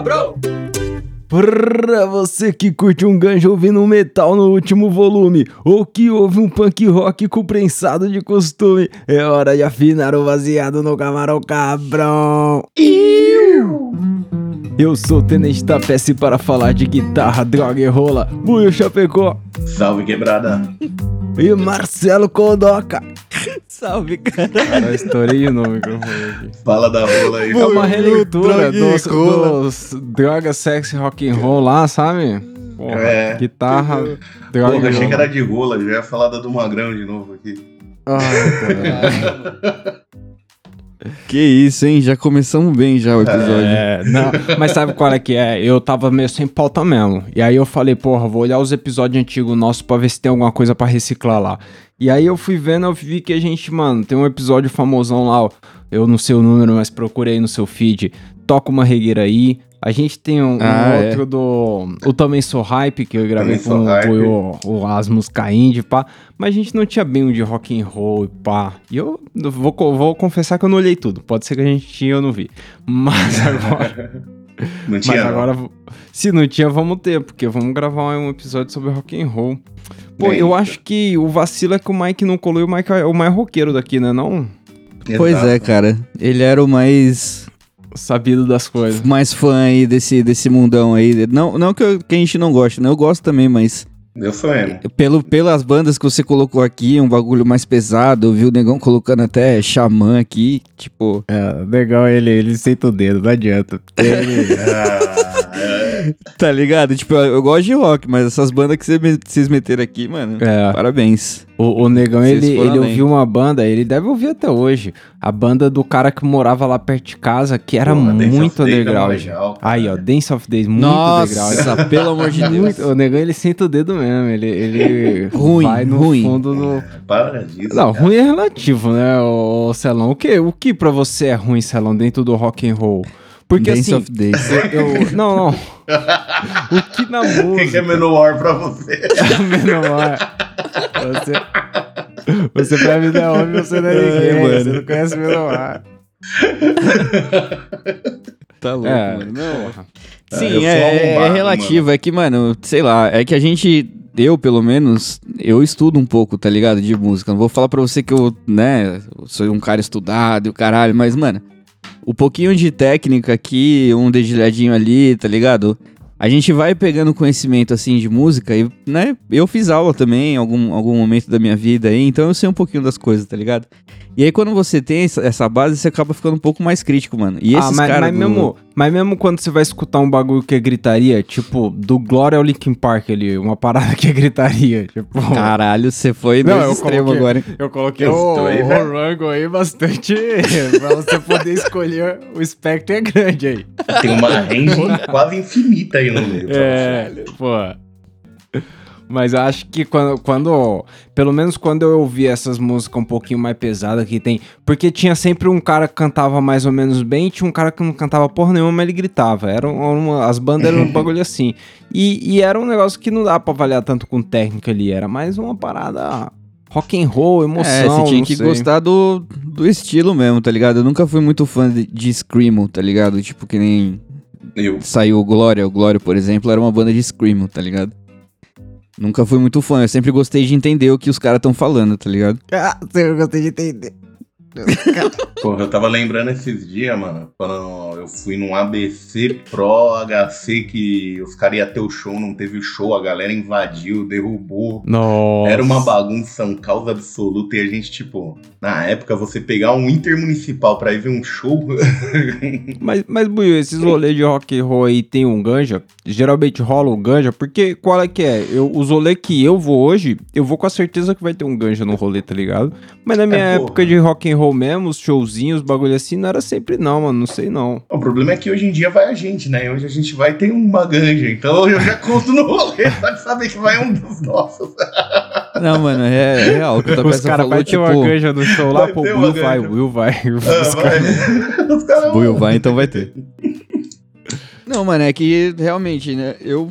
cabrão! Pra você que curte um ganjo ouvindo um metal no último volume, ou que ouve um punk rock com prensado de costume, é hora de afinar o baseado no camarão cabrão. Eu sou o Tenente da PS para falar de guitarra, droga e rola, Buio Chapecó Salve quebrada. e Marcelo Kodoka. Salve, cara. Eu estourei o nome que eu falei aqui. Fala da rola aí. É uma releitura dos, dos droga, sexy, rock and roll lá, sabe? Porra, É. guitarra, droga Porra, achei que era de rola, já ia falar da do Magrão de novo aqui. Ai, cara. Que isso, hein? Já começamos bem já o episódio. É, não, mas sabe qual é que é? Eu tava meio sem pauta mesmo. E aí eu falei, porra, vou olhar os episódios antigos nossos pra ver se tem alguma coisa pra reciclar lá. E aí eu fui vendo, eu vi que a gente, mano, tem um episódio famosão lá, ó, eu não sei o número, mas procurei no seu feed. Toca uma regueira aí. A gente tem um, um Ah, é. outro do. O Também Sou Hype, que eu gravei Também com o, o, Asmus Cainde, pá. Mas a gente não tinha bem um de rock and roll e pá. E eu vou, vou confessar que eu não olhei tudo. Pode ser que a gente tinha, eu não vi. Mas agora. Não tinha. Mas não. agora, se não tinha, vamos ter, porque vamos gravar um episódio sobre rock and roll. Pô, Bem, eu acho que o vacilo é que o Mike não colou e o Mike é o mais roqueiro daqui, né? Não Pois Exato. é, cara. Ele era o mais, sabido das coisas. mais fã aí desse, desse mundão aí. Não, não que, eu- que a gente não goste, né? Eu gosto também, mas Eu sou emo. pelo, pelas bandas que você colocou aqui, um bagulho mais pesado, eu vi o negão colocando até xamã aqui, tipo... É, legal ele, ele senta o dedo, não adianta. Ele- Ah. Tá ligado? Tipo, eu, eu gosto de rock, mas essas bandas que vocês meteram aqui, mano, É. parabéns. O, o negão, Vocês ele, ele ouviu uma banda, ele deve ouvir até hoje. A banda do cara que morava lá perto de casa, que era Pô, muito é underground. legal. Aí, ó, Dance of Days, muito underground. Nossa, pelo amor de Deus. O negão ele senta o dedo mesmo, ele, ele Ruim, vai no ruim. fundo do. Para disso. Não, cara. ruim é relativo, né, o Celão? O que, o que pra você é ruim, Celão, dentro do rock and roll? Porque Dance assim, of Days. eu, não, não. O que na O que, é música Menor pra você? menor? Você, você pra mim não é homem, você não é ninguém, É, mano. mano. Você não conhece menor. Tá louco, É, mano. Não. eu Sim, é, é relativo. É que, mano, sei lá, é que a gente, eu pelo menos, eu estudo um pouco, tá ligado? De música. Não vou falar pra você que eu, né, sou um cara estudado e o caralho, mas, mano, o pouquinho de técnica aqui, um dedilhadinho ali, tá ligado? A gente vai pegando conhecimento, assim, de música e, né, eu fiz aula também em algum, algum momento da minha vida aí, então eu sei um pouquinho das coisas, tá ligado? E aí, quando você tem essa, essa base, você acaba ficando um pouco mais crítico, mano. E esses ah, mas, caras mas, do- mesmo, mas mesmo quando você vai escutar um bagulho que é gritaria, tipo, do Glória ao Linkin Park ali, uma parada que é gritaria, tipo... Caralho, você foi no Não, eu extremo coloquei- agora. hein? Eu coloquei Eu o, aí, o né? rango aí bastante pra você poder escolher. O espectro é grande aí. Tem uma range quase infinita aí no É, pô. Mas eu acho que quando, quando. Pelo menos quando eu ouvi essas músicas um pouquinho mais pesadas que tem. Porque tinha sempre um cara que cantava mais ou menos bem tinha um cara que não cantava porra nenhuma, mas ele gritava. Era uma, as bandas eram um bagulho assim. E, e era um negócio que não dá pra avaliar tanto com técnica ali. Era mais uma parada rock and roll, emoção. É, você tinha que sei. gostar do, do estilo mesmo, tá ligado? Eu nunca fui muito fã de, de Screamo, tá ligado? Tipo, que nem Eu. saiu o Glória. O Glória, por exemplo, era uma banda de Screamo, tá ligado? Nunca fui muito fã, eu sempre gostei de entender o que os caras estão falando, tá ligado? Ah, eu gostei de entender. Porra, eu tava lembrando esses dias, mano, quando eu fui num ABC Pro HC que os caras iam ter o show, não teve o show, a galera invadiu, derrubou. Nossa. Era uma bagunça, um caos absoluto. E a gente, tipo, na época, você pegar um intermunicipal pra ir ver um show. Mas, mas Buiu, esses rolês de rock and roll aí tem um ganja? Geralmente rola um ganja, porque qual é que é? Eu, os rolês que eu vou hoje, eu vou com a certeza que vai ter um ganja no rolê, tá ligado? Mas na minha É, porra. época de rock and roll mesmo, os showzinhos, bagulho assim, não era sempre não, mano, não sei não. o problema é que hoje em dia vai a gente, né? Hoje a gente vai ter uma ganja. Então eu já conto no rolê, só de saber que vai um dos nossos. Não, mano, é, é real. O que o Os caras vai ter tipo... uma ganja no show lá, pô, Will vai, Will vai. Ah, Os vai. caras- Os caras Buiu vai, então vai ter. Não, mano, é que realmente, né? Eu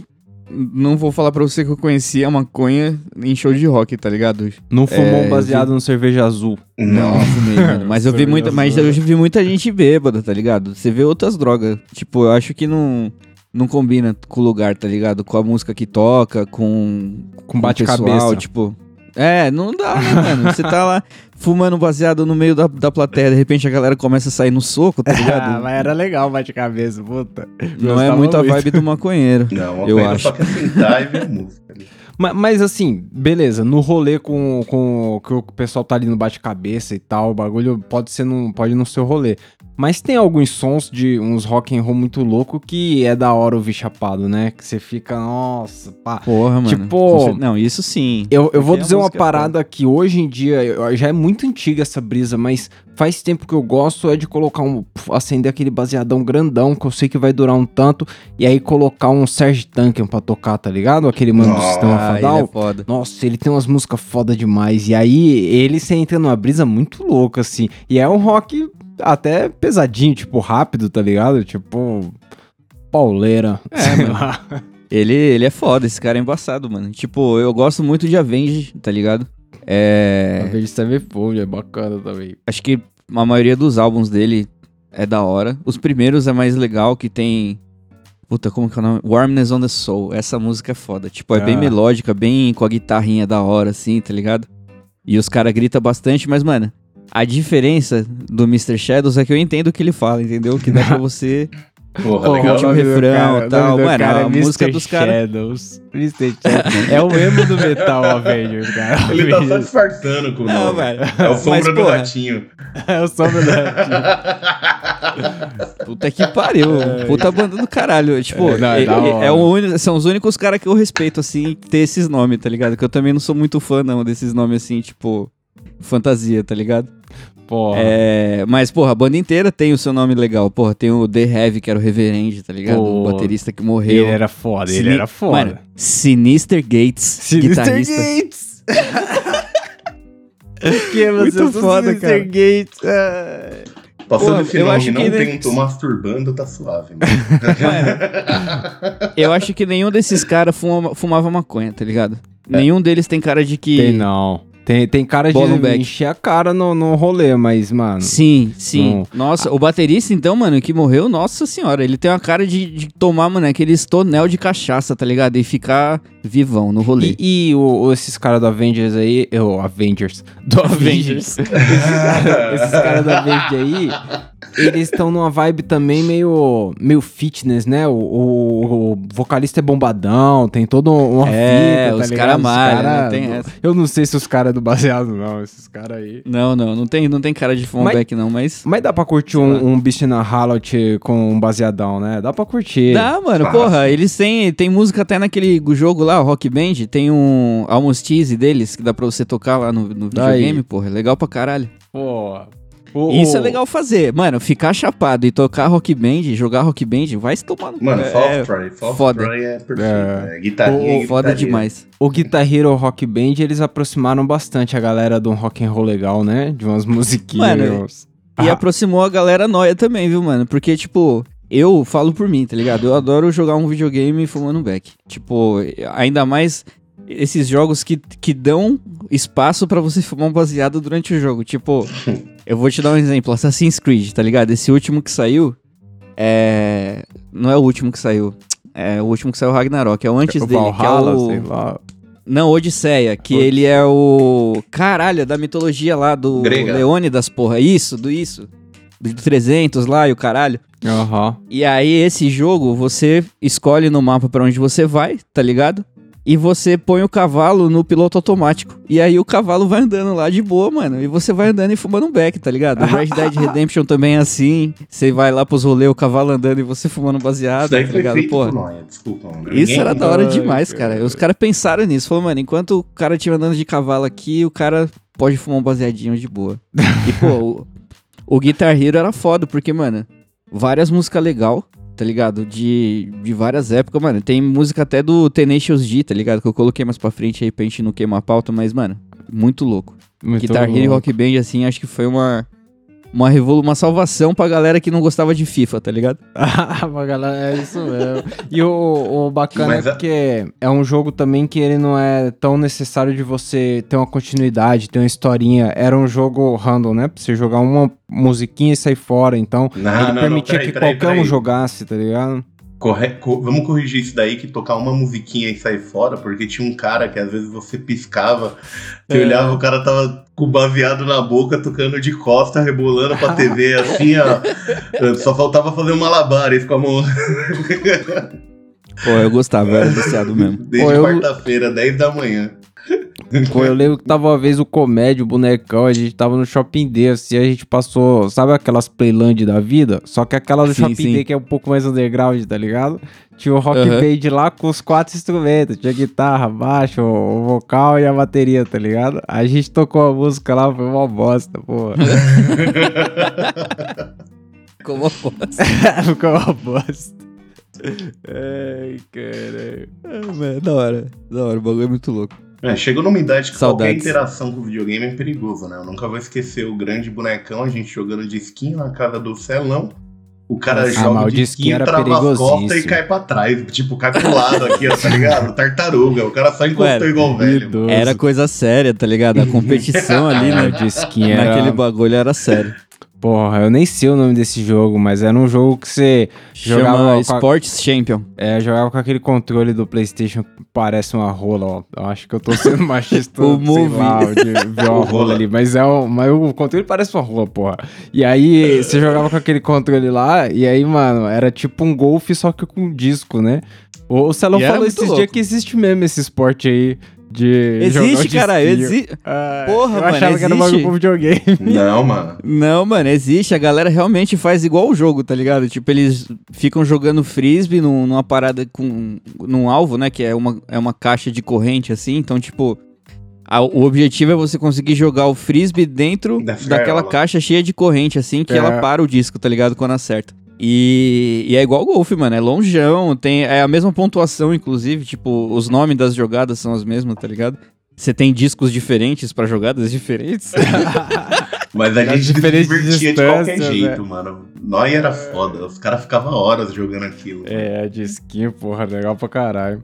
não vou falar pra você que eu conhecia a maconha em show de rock, tá ligado? Não fumou É, um baseado no cerveja azul. Não, Não. fumei, mano. Mas eu vi muita, mas eu vi muita gente bêbada, tá ligado? Você vê outras drogas. Tipo, eu acho que não não combina com o lugar, tá ligado? Com a música que toca, com Com o bate-cabeça. tipo, é, não dá, né, mano? Você tá lá fumando baseado no meio da, da plateia, de repente a galera começa a sair no soco, tá Ah, ligado? mas era legal o bate-cabeça, puta. não é muito a vibe do maconheiro. Não, Eu acho. só quer sentar e ver música. ali. Ma- Mas, assim, beleza, no rolê com, com que o pessoal tá ali no bate-cabeça e tal, o bagulho pode ser num, pode não ser o rolê. Mas tem alguns sons de uns rock and roll muito louco que é da hora ouvir chapado, né? Que você fica, nossa, pá. Porra, mano. Tipo- Não, isso sim. Eu, eu vou a dizer uma música é parada que hoje em dia, já é muito antiga essa brisa, mas faz tempo que eu gosto é de colocar um. acender aquele baseadão grandão, que eu sei que vai durar um tanto, e aí colocar um Serge Tankian pra tocar, tá ligado? Aquele mano do Nossa, sistema Ah, ele fadal. é foda. Nossa, ele tem umas músicas foda demais. E aí, ele você entra numa brisa muito louca, assim. E é um rock até pesadinho, tipo, rápido, tá ligado? Tipo. Pauleira. É, sei mano. lá. Ele, ele é foda, esse cara é embaçado, mano. Tipo, eu gosto muito de Avenged, tá ligado? É. vez de Sevenfold é bacana também. Acho que a maioria dos álbuns dele é da hora. Os primeiros é mais legal, que tem. Puta, como que é o nome? Warmness on the Soul. Essa música é foda. Tipo, é bem Ah. melódica, bem com a guitarrinha da hora, assim, tá ligado? E os caras gritam bastante, mas, mano, a diferença do Mr. Shadows é que eu entendo o que ele fala, entendeu? Que dá pra você. Porra, Pô, legal. último do refrão cara- e tal. do Mano, cara a é música Mr. dos caras. Shadows. Mr. Shadows. É o emo do metal Avengers, cara. Ele tá só disfarçando com o Não, nome. velho. É o sombra Mas, do porra, ratinho. É o sombra da... Puta que pariu. Puta banda do caralho. Tipo, É, não, é é, é são os únicos caras que eu respeito, assim, ter esses nomes, tá ligado? Que eu também não sou muito fã, não, desses nomes, assim, tipo, fantasia, tá ligado? Porra. É, mas, porra, a banda inteira tem o seu nome legal. Porra, tem o The Heavy, que era o Reverend, tá ligado? Pô. O baterista que ele morreu. era foda, ele era foda. Mano, Sinister Gates, Sinister guitarrista. Gates! que Muito foda, Sinister cara. Gates. ah. Passou Porra, desse eu nome acho não que tem nem- um tô masturbando, tá suave. Mano. Eu acho que nenhum desses caras fuma- fumava maconha, tá ligado? Nenhum deles tem cara de que. Tem não. Tem, tem cara de Bola no encher a cara no, no rolê, mas, mano... Sim, sim. Não. Nossa, o baterista, então, mano, que morreu, nossa senhora, ele tem uma cara de, de tomar, mano, aqueles tonel de cachaça, tá ligado? E ficar vivão no rolê. E, e o- esses caras do Avengers aí, eu, Avengers, do Avengers, esses caras cara do Avengers aí, eles estão numa vibe também meio, meio fitness, né? O, o- o vocalista é bombadão, tem todo uma É, fita, tá os ligado? cara malha, cara- não tem essa. Eu não sei se os caras do baseado não, esses caras aí. Não, não, não tem, não tem cara de Mas- back não, mas... Mas dá pra curtir um, um Beast na Halloween com um baseadão, né? Dá pra curtir. Dá, mano, Fácil. porra, eles têm, tem música até naquele jogo lá, o Rock Band, tem um Almost Cheese deles, que dá pra você tocar lá no, no videogame, porra, é legal pra caralho. Pô. O- Isso é legal fazer, mano, ficar chapado e tocar Rock Band, jogar Rock Band, vai se tomar no Mano, é, Fall Try. Fall foda. Try é perfeito. É. É. Guitarrinha Foda demais. O Guitar Hero Rock Band, eles aproximaram bastante a galera de um rock and roll legal, né? De umas musiquinhas. Mano, Ah, E aproximou a galera nóia também, viu, mano? Porque, tipo, eu falo por mim, tá ligado? Eu adoro jogar um videogame fumando um back. Tipo, ainda mais esses jogos que, que dão espaço pra você fumar um baseado durante o jogo. Tipo, eu vou te dar um exemplo: Assassin's Creed, tá ligado? Esse último que saiu. É. Não é o último que saiu. É o último que saiu Ragnarok. É o antes o dele, Valhalla, que é o. sei lá. Não, Odisseia, que Odisseia. ele é o. Caralho, é da mitologia lá do Grega. Leônidas, porra. Isso, do isso. Do 300 lá e o caralho. Aham. E aí, esse jogo, você escolhe no mapa pra onde você vai, tá ligado? E você põe o cavalo no piloto automático. E aí o cavalo vai andando lá de boa, mano. E você vai andando e fumando um beck, tá ligado? O Red Dead Redemption também é assim. Você vai lá pros rolês, o cavalo andando e você fumando baseado, Isso tá ligado? feito Porra. por Noia, desculpa. mano. Isso era da hora Ai, demais, cara. cara. Os caras pensaram nisso. Falou, mano, enquanto o cara estiver andando de cavalo aqui, o cara pode fumar um baseadinho de boa. e, pô, o, o Guitar Hero era foda, porque, mano, várias músicas legal, tá ligado? De, de várias épocas, mano. Tem música até do Tenacious D, tá ligado? Que eu coloquei mais pra frente aí pra gente não queimar a pauta, mas, mano, muito louco. Muito Guitar Hero louco. Rock Band, assim, acho que foi uma... uma, revolu uma salvação pra galera que não gostava de FIFA, tá ligado? Pra galera, é isso mesmo. E o, o bacana Mas é a- porque é um jogo também que ele não é tão necessário de você ter uma continuidade, ter uma historinha. Era um jogo random, né? Pra você jogar uma musiquinha e sair fora. Então, Não, ele não, não, permitia peraí, que peraí, qualquer um peraí. jogasse, tá ligado? Corre- co- Vamos corrigir isso daí, que tocar uma musiquinha e sair fora, porque tinha um cara que às vezes você piscava, você É. olhava, o cara tava com o baseado na boca, tocando de costa, rebolando pra TV, assim, ó. Só faltava fazer um malabares com a mão. Pô, eu gostava, eu era viciado mesmo. Desde Pô, eu- quarta-feira, 10 da manhã. Pô, eu lembro que tava uma vez o comédio, o bonecão, a gente tava no Shopping D, assim, a gente passou, sabe aquelas Playland da vida? Só que aquela do Sim, Shopping sim. D que é um pouco mais underground, tá ligado? Tinha o Rock Aham. Band lá com os quatro instrumentos, tinha guitarra, baixo, o vocal e a bateria, tá ligado? A gente tocou a música lá, foi uma bosta, pô. Como eu posso? Ficou uma bosta. Ai, caralho. Ah, mano, da hora. Da hora, o bagulho é muito louco. É, chegou numa idade que qualquer Saudades. interação com o videogame é perigoso, né? Eu nunca vou esquecer o grande bonecão, a gente jogando disquinho na casa do Celão. O cara Nossa, joga disquinho disquinho, era trava as costas e cai pra trás. Tipo, cai pro lado aqui, ó, tá ligado? Tartaruga. O cara só encostou Mano, igual velho. Idoso. Era coisa séria, tá ligado? A competição ali, né? disquinho era... Naquele bagulho era sério. Porra, eu nem sei o nome desse jogo, mas era um jogo que você Jogava Chama com a- Sports Champion. É, jogava com aquele controle do Playstation que parece uma rola, ó. Eu acho que eu tô sendo machista, O Move. lá, de ver uma rola ali. Mas, é o, mas o controle parece uma rola, porra. E aí, você jogava com aquele controle lá, e aí, mano, era tipo um golfe, só que com disco, né? O, o Celão falou esses dias que existe mesmo esse esporte aí de jogar o Existe, cara, disquinho. existe. Ah, Porra, eu mano, achava que era um bagulho existe. pro videogame. Não, mano. Não, mano, existe. A galera realmente faz igual o jogo, tá ligado? Tipo, eles ficam jogando frisbee num- numa parada com. num alvo, né? Que é uma, é uma caixa de corrente, assim. Então, tipo. a- o objetivo é você conseguir jogar o frisbee dentro Da daquela caixa cheia de corrente, assim, que É. ela para o disco, tá ligado? Quando acerta. E, e é igual golfe, mano. É longeão, tem, é a mesma pontuação, inclusive. Tipo, os nomes das jogadas são as mesmas, tá ligado? Você tem discos diferentes pra jogadas diferentes. Mas a gente se divertia de qualquer jeito, mano. Nós era foda. Os caras ficavam horas jogando aquilo. É, disquinho, porra, legal pra caralho.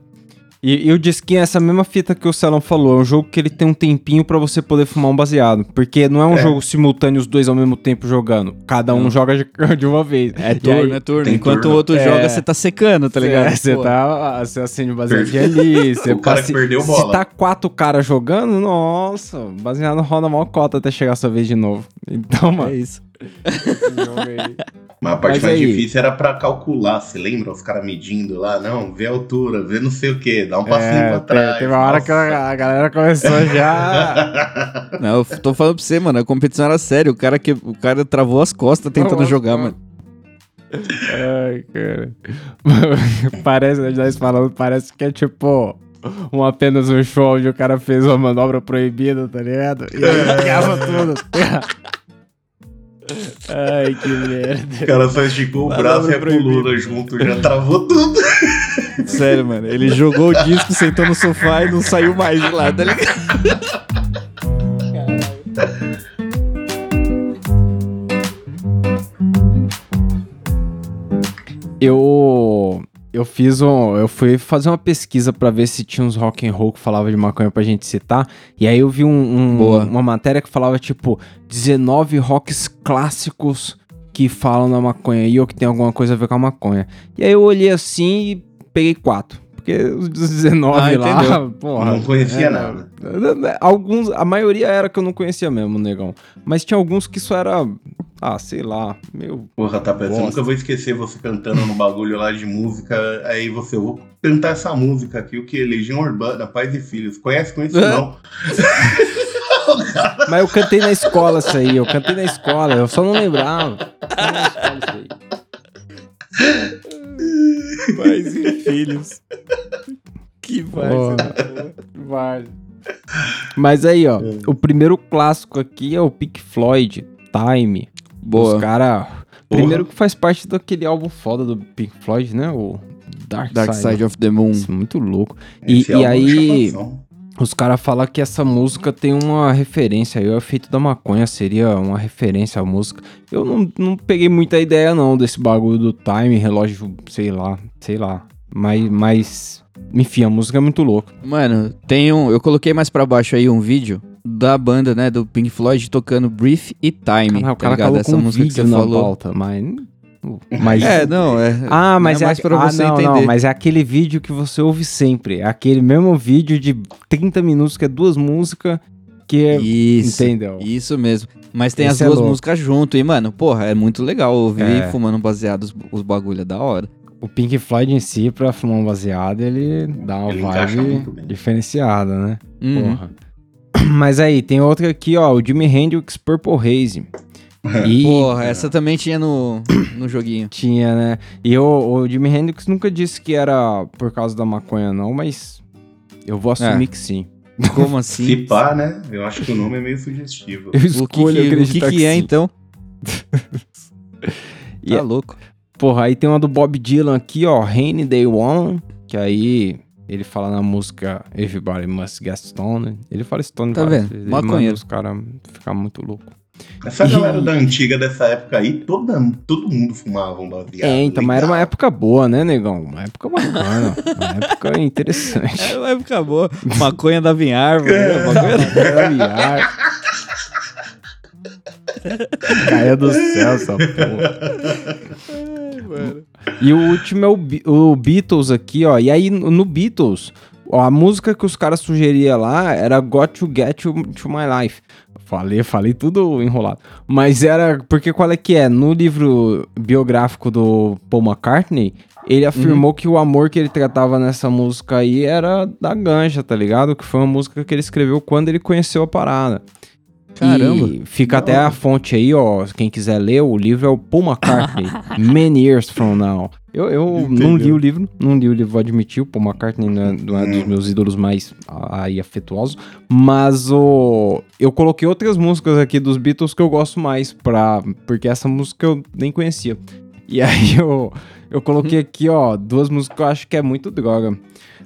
E, e o disquinho é essa mesma fita que o Celão falou. É um jogo que ele tem um tempinho pra você poder fumar um baseado. Porque não é um É. jogo simultâneo, os dois ao mesmo tempo jogando. Cada um Não. joga de, de uma vez. É turno, aí- é turno. Enquanto turno. o outro É. joga, você tá secando, tá ligado? Você tá. Você acende o baseadinho ali. Você O cara que perdeu Se bola. tá quatro caras jogando, nossa, o baseado roda mó cota até chegar a sua vez de novo. Então, mano, É isso. Mas a parte Mas mais aí- difícil era pra calcular, você lembra? Os caras medindo lá, não, vê a altura, vê não sei o que, dá um passinho É, pra trás. teve uma hora que a, a galera começou já. Não, eu tô falando pra você, mano. A competição era séria. O cara, que, o cara travou as costas tentando as jogar, mano. Ai, cara. parece, nós falando, parece que é tipo um apenas um show onde o cara fez uma manobra proibida, tá ligado? E aí queima tudo. Ai, que merda. O cara só esticou o braço e a proibida. coluna junto, já travou tudo. Sério, mano. Ele jogou o disco, sentou no sofá e não saiu mais de lá, tá ligado? Eu eu fiz um, eu fui fazer uma pesquisa pra ver se tinha uns rock and roll que falava de maconha pra gente citar, e aí eu vi um, um- uma matéria que falava tipo 19 rocks clássicos que falam da maconha e ou que tem alguma coisa a ver com a maconha. E aí eu olhei assim e peguei quatro. Porque os 19 Ah, lá, porra. Não conhecia é, nada. Alguns, a maioria era que eu não conhecia mesmo, negão. Mas tinha alguns que só era, ah, sei lá, meu Porra, tá pensando, Bosta. nunca vou esquecer você cantando no bagulho lá de música. Aí você, eu vou cantar essa música aqui, o que? Legião Urbana, Pais e Filhos. Conhece? Conheço É. não. Mas eu cantei na escola isso aí, eu cantei na escola, eu só não lembrava. Cantei na escola isso aí. Pais e filhos. Que. Vai. Mas aí, ó, o primeiro clássico aqui é o Pink Floyd, Time. Os Boa. cara, primeiro que faz parte daquele álbum foda do Pink Floyd, né? O Dark, Dark Side. Side of the Moon. Isso, muito louco. E, Esse e é aí. Os caras falam que essa música tem uma referência aí, o efeito da maconha seria uma referência à música. Eu não, não peguei muita ideia não desse bagulho do time, relógio, sei lá, sei lá. Mas, mas enfim, a música é muito louca. Mano, tem um. Eu coloquei mais pra baixo aí um vídeo da banda, né, do Pink Floyd tocando Brief e Time. Ah, o tá cara ligado? colocou Essa um música que você falou. pauta, mas... mas É, não, é. Ah, mas é é, mais pra ah, você não, entender. Não, mas é aquele vídeo que você ouve sempre. É aquele mesmo vídeo de 30 minutos, que é duas músicas, que é... Isso. Entendeu? Isso mesmo. Mas tem Esse as é duas louco. músicas junto. E, mano, porra, é muito legal ouvir É. fumando baseado os, os bagulho, é da hora. O Pink Floyd em si, pra fumar um baseado, ele dá uma Ele vibe diferenciada, né? Uhum. Porra. Mas aí, tem outra aqui, ó, o Jimi Hendrix Purple Haze. E Porra, essa também tinha no, no joguinho. tinha, né? E o, o Jimi Hendrix nunca disse que era por causa da maconha, não, mas eu vou assumir É. que sim. Como Se assim? pá, né? Eu acho que o nome é meio sugestivo. Eu O que, escolho que, o que, acreditar que é, sim. então? E Tá é- louco. Porra, aí tem uma do Bob Dylan aqui, ó, Rainy Day One, que aí ele fala na música Everybody Must Get Stoned. Ele fala Stone Tá várias vendo? vezes, os caras ficar muito louco. Essa galera da antiga dessa época aí, toda, todo mundo fumava um baseado. É, então, mas era uma legal. época boa, né, negão? Uma época bacana, uma época interessante. É uma época boa. Maconha dava em árvore. né? Maconha... Era viar. Caia do céu essa porra. E o último é o, Be- o Beatles aqui, ó. E aí, no Beatles, ó, a música que os caras sugeriam lá era Got to Get to, to My Life. Falei, falei tudo enrolado. Mas era. Porque qual é que é? No livro biográfico do Paul McCartney, ele afirmou que o amor que ele tratava nessa música aí era da ganja, tá ligado? Que foi uma música que ele escreveu quando ele conheceu a parada. Caramba. E fica até a fonte aí, ó. Quem quiser ler, o livro é o Paul McCartney, Many Years From Now. Eu, eu não li o livro, não li o livro, vou admitir. O Paul McCartney não é, não é dos meus ídolos mais aí afetuosos. Mas o, eu coloquei outras músicas aqui dos Beatles que eu gosto mais, pra, porque essa música eu nem conhecia. E aí eu, eu coloquei aqui, ó, duas músicas que eu acho que é muito droga.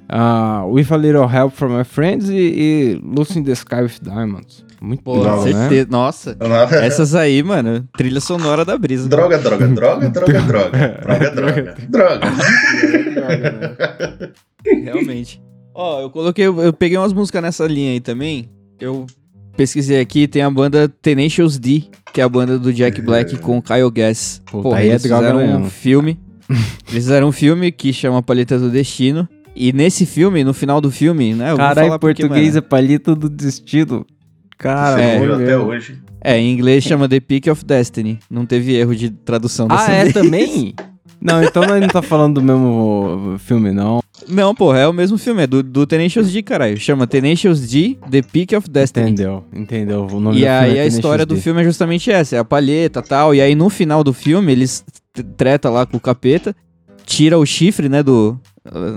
Ah, With a Little Help From My Friends e, e Lucy in the Sky with Diamonds. Muito Pô, legal, né? certeza. Nossa. Essas aí, mano, trilha sonora da brisa. Droga, droga, droga, droga, droga. Droga, droga, droga. Realmente. Ó, eu coloquei, eu peguei umas músicas nessa linha aí também. Eu pesquisei aqui, tem a banda Tenacious D, que é a banda do Jack Black com o Kyle Gass. Porra, aí é eles droga fizeram um mesmo. filme. eles fizeram um filme que chama Paleta do Destino. E nesse filme, no final do filme, né? Caralho, falar porque, português mano, é palheta do destino. Cara, é, até hoje. É, em inglês chama The Peak of Destiny. Não teve erro de tradução Ah, dessa é vez. também? Não, então nós não tá falando do mesmo filme, não. Não, porra, é o mesmo filme, é do, do Tenacious D, caralho. Chama Tenacious D, The Peak of Destiny. Entendeu, entendeu. O nome E aí é a história do filme é justamente essa, é a palheta e tal. E aí no final do filme eles treta lá com o capeta, tira o chifre, né, do...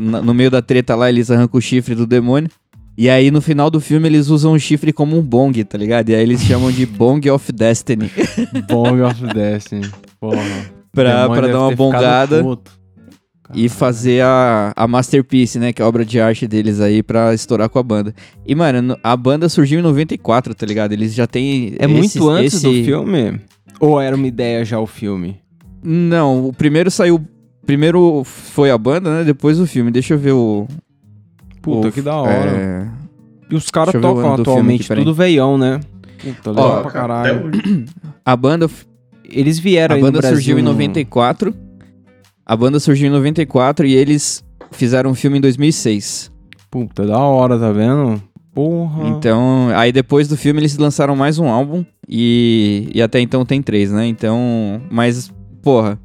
No meio da treta lá eles arrancam o chifre do demônio. E aí no final do filme eles usam o chifre como um bong, tá ligado? E aí eles chamam de Bong of Destiny. Bong of Destiny. Porra. pra, pra dar uma bongada e fazer a, a Masterpiece, né? Que é a obra de arte deles aí pra estourar com a banda. E, mano, no- a banda surgiu em 94, tá ligado? Eles já têm. É muito esse- antes do esse- filme? Ou era uma ideia já o filme? Não, o primeiro saiu. Primeiro foi a banda, né? Depois o filme. Deixa eu ver o. Puta, o- que da hora. é, E os caras tocam atualmente tudo veião, né? Puta, legal Ó, pra caralho. A banda, Eles vieram a aí no banda Brasil surgiu em no- 94. A banda surgiu em 94 e eles fizeram um filme em 2006. Puta, da hora, tá vendo? Porra. Então, aí depois do filme eles lançaram mais um álbum e, e até então tem três, né? Então, mas, porra,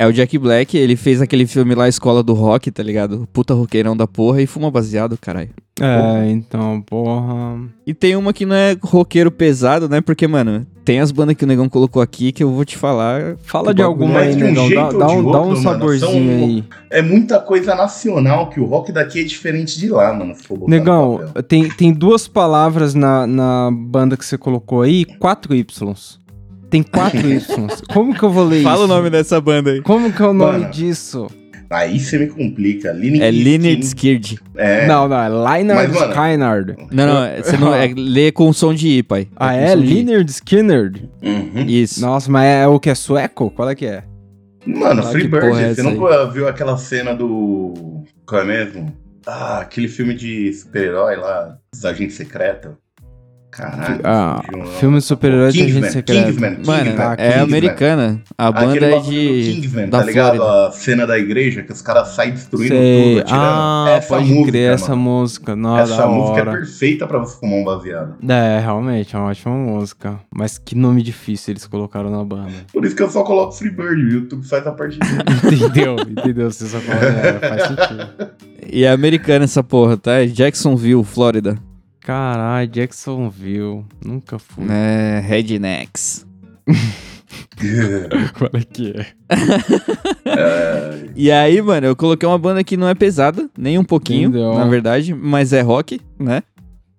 é o Jack Black, ele fez aquele filme lá, Escola do Rock, tá ligado? Puta roqueirão da porra e fuma baseado, caralho. É, então, porra. E tem uma que não é roqueiro pesado, né? Porque, mano, tem as bandas que o Negão colocou aqui que eu vou te falar. Fala de alguma é aí, de um negão. Dá, dá um, dá um outro, mano. saborzinho São- aí. É muita coisa nacional que o rock daqui é diferente de lá, mano. Negão, tem, tem duas palavras na, na banda que você colocou aí, quatro Ys. Tem quatro Ys. Como que eu vou ler Fala isso? o nome dessa banda aí. Como que é o nome Mano. disso? Aí você me complica. Linear É Skin- Skird. É. Não, não, é Leonard Skynard. Não, não, é- você não. É, lê com som de I, pai. Ah, é? Leonard Skinner? Uhum. Isso. Nossa, mas é o que? É sueco? Qual é que é? Mano, Ah, que Freebird, porra é você nunca viu aquela cena do. Qual é mesmo? Ah, aquele filme de super-herói lá, dos agentes secretos. Caralho. Ah, filme de super-herói de Kingsman, agente secreto. Kingsman, Mano, Kingsman, ah, é americana. A banda é de. Kingsman, da tá ligado? Flórida. A cena da igreja que os caras saem destruindo Sei. tudo, atirando. Ah, essa pode música, crer, essa mano. música. Nossa, Essa da música é hora. perfeita pra você fumar um baseado. É, realmente, é uma ótima música. Mas que nome difícil eles colocaram na banda. Por isso que eu só coloco Freebird, o YouTube faz a parte dele. entendeu? Entendeu? Você só falou, é, faz sentido. E é americana essa porra, tá? É Jacksonville, Flórida. Caralho, Jacksonville. Nunca fui. É. Rednecks. Qual é que é? E aí, mano, eu coloquei uma banda que não é pesada, nem um pouquinho, Entendeu. na verdade, mas é rock, né?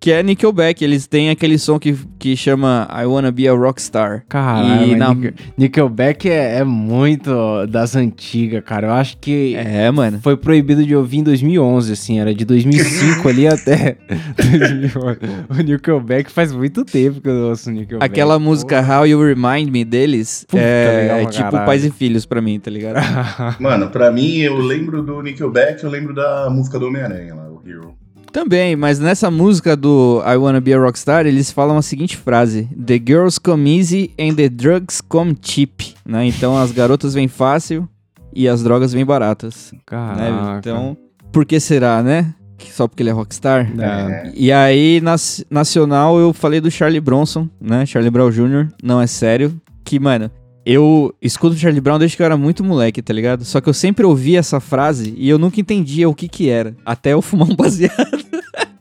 Que é Nickelback. Eles têm aquele som que, que chama I Wanna Be a Rockstar. Caralho, E na- Nickel- Nickelback é, é muito das antigas, cara. Eu acho que É, mano. foi proibido de ouvir em 2011, assim. Era de 2005 ali até 2011. O Nickelback faz muito tempo que eu ouço Nickelback. Aquela música How You Remind Me deles Puta, é, legal é tipo caralho. pais e filhos pra mim, tá ligado? Mano, pra mim, eu lembro do Nickelback, eu lembro da música do Homem-Aranha lá, o Hero. Também, mas nessa música do I Wanna Be a Rockstar, eles falam a seguinte frase: The girls come easy and the drugs come cheap. Né? Então as garotas vêm fácil e as drogas vêm baratas. Né? Caraca. Então, por que será, né? Só porque ele é rockstar? É. E aí, nas- nacional, eu falei do Charlie Bronson, né? Charlie Brown Jr., não é sério. Que, mano, eu escuto Charlie Brown desde que eu era muito moleque, tá ligado? Só que eu sempre ouvi essa frase e eu nunca entendia o que que era. Até eu fumar um baseado.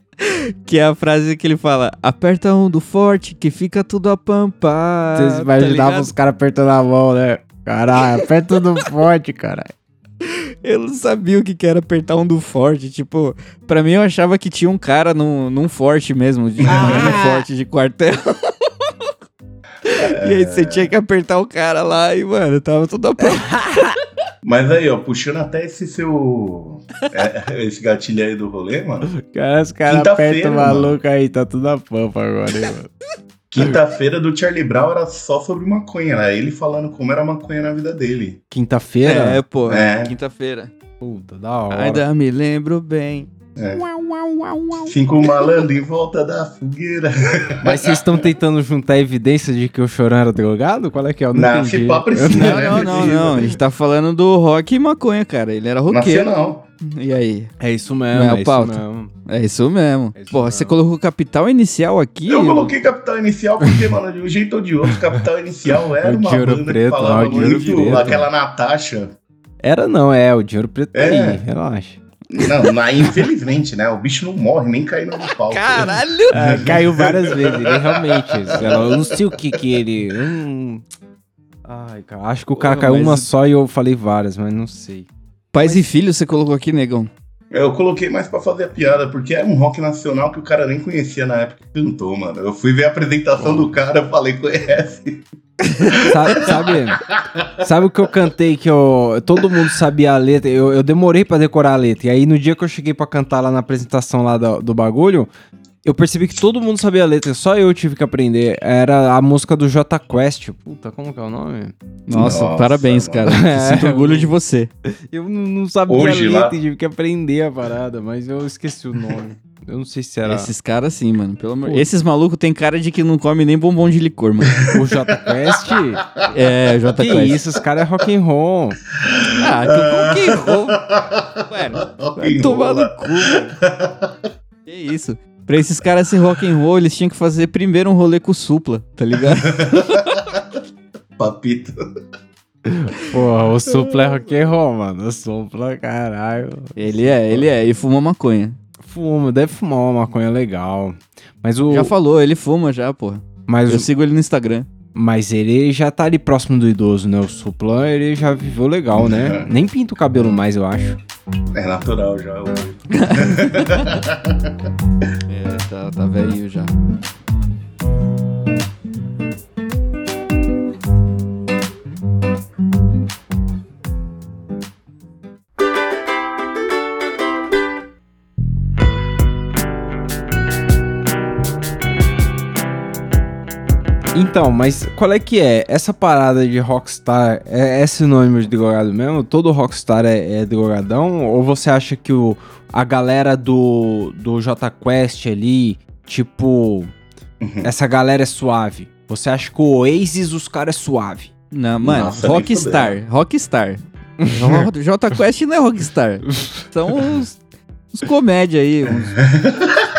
que é a frase que ele fala: aperta um do forte que fica tudo a pampar. Vocês tá imaginavam ligado? os caras apertando a mão, né? Caralho, aperta do forte, caralho. Eu não sabia o que que era apertar um do forte. Tipo, pra mim eu achava que tinha um cara num, num forte mesmo, de um forte de quartel. E aí você tinha que apertar o cara lá e, mano, tava tudo a pau. Mas aí, ó, puxando até esse seu. é, esse gatilho aí do rolê, mano. Cara, os caras Quinta-feira, apertam o maluco aí, tá tudo a pampa agora, hein, mano. Quinta-feira do Charlie Brown era só sobre maconha, era ele falando como era maconha na vida dele. Quinta-feira? É, pô, É. quinta-feira. Puta, da hora. Ainda me lembro bem. Cinco malandros em volta da fogueira. Mas vocês estão tentando juntar evidência de que o Chorão era drogado? Qual é que é? Eu não, Não, entendi. Não, né? não, não, Precisa. não. A gente tá falando do rock e maconha, cara. Ele era roqueiro. Nacional. E aí? É isso Não mesmo, é é, o isso mesmo. É isso mesmo. É isso Porra, mesmo. você colocou capital inicial aqui? Eu coloquei Capital Inicial porque, mano, de um jeito ou de outro, Capital Inicial era O uma banda Preto, que falava ó, o de Ouro muito, Preto. aquela Natasha. Era não, é, o de ouro preto tá É. aí, relaxa. Não, na- infelizmente, né? O bicho não morre, nem caindo no palco. Caralho! É, caiu várias vezes, ele realmente. Eu não sei o que que ele. hum. Ai, cara, acho que o cara Pô, caiu mas- uma só e eu falei várias, mas não sei. Pais e filhos você colocou aqui, negão. Eu coloquei mais pra fazer a piada, porque era um rock nacional que o cara nem conhecia na época que cantou, mano. Eu fui ver a apresentação do cara, eu falei, conhece. Sabe, sabe, sabe o que eu cantei que eu, todo mundo sabia a letra? Eu, eu demorei pra decorar a letra. E aí no dia que eu cheguei pra cantar lá na apresentação lá do, do bagulho, eu percebi que todo mundo sabia a letra, só eu tive que aprender. Era a música do J Quest. Puta, como que é o nome? Nossa, Nossa, parabéns, mano. cara. É. Sinto orgulho de você. Eu não, não sabia Hoje a lá- letra e tive que aprender a parada, mas eu esqueci o nome. Eu não sei se era Esses caras sim, mano. Pelo amor... Pô. Esses malucos tem cara de que não come nem bombom de licor, mano. o J Quest. É, J que Quest. isso, os caras é rock and roll. Ah, que, que errou. Mano, vai tomar no cu, mano. Que isso. Pra esses caras ser rock and roll, eles tinham que fazer primeiro um rolê com o Supla, tá ligado? Papito. Porra, o Supla é rock and roll, mano. O Supla, caralho. Ele é, ele é. E fuma maconha. Fuma, deve fumar uma maconha legal. Mas o. Já falou, ele fuma já, porra. mas, Eu o- sigo ele no Instagram. mas ele já tá ali próximo do idoso, né? O Supla, ele já viveu legal, né? Nem pinta o cabelo mais, eu acho. É natural já. Tá, tá velho já. Então, mas qual é que é? Essa parada de rockstar é, é sinônimo de drogado mesmo? Todo rockstar é, é drogadão? Ou você acha que o, a galera do, do J Quest ali, tipo, Uhum. essa galera é suave? Você acha que o Oasis, os caras é suave? Não, mano, Nossa, Rockstar. Rockstar. J J Quest não é Rockstar. São uns, uns comédia aí. Uns,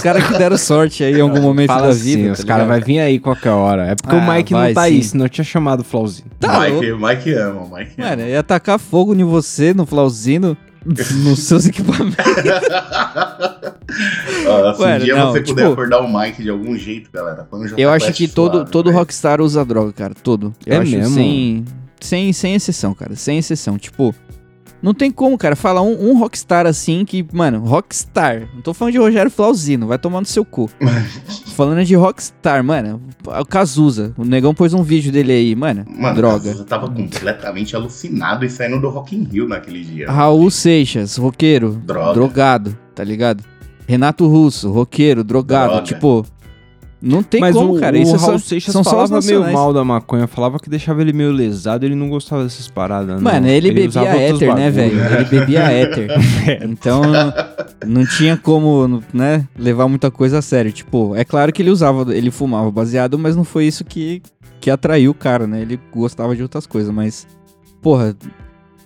os caras que deram sorte aí em algum momento Fala da assim, vida. os tá caras ligado? vão vir aí qualquer hora. É porque Ah, o Mike não vai tá aí, sim. senão eu tinha chamado o Flauzinho. Tá Mike, Mike ama, Mike ama. Mano, ia tacar fogo em você, no Flauzino, nos seus equipamentos. Ó, se um dia não, você puder tipo- acordar o Mike de algum jeito, galera, põe um Eu acho Quest que todo, suave, todo velho. rockstar usa droga, cara. Todo. Eu É acho mesmo? Sem, sem, sem exceção, cara. Sem exceção. Tipo, não tem como, cara. Fala um, um rockstar assim que, mano, rockstar. Não tô falando de Rogério Flauzino, vai tomar no seu cu. falando de rockstar, mano. O Cazuza. O negão pôs um vídeo dele aí, mano. Mano, droga. Eu tava completamente alucinado e saindo do Rock in Rio naquele dia. Raul Seixas, roqueiro. Droga. Drogado, tá ligado? Renato Russo, roqueiro, drogado. Droga. Tipo. Não tem Mas como, o, cara. o Isso é Raul Seixas são falava meio mal da maconha, falava que deixava ele meio lesado, ele não gostava dessas paradas, não. Mano, ele, usava bebia éter, né, velho? Ele bebia éter. então, não tinha como, né, levar muita coisa a sério. Tipo, é claro que ele usava, ele fumava baseado, mas não foi isso que, que atraiu o cara, né? Ele gostava de outras coisas, mas, porra,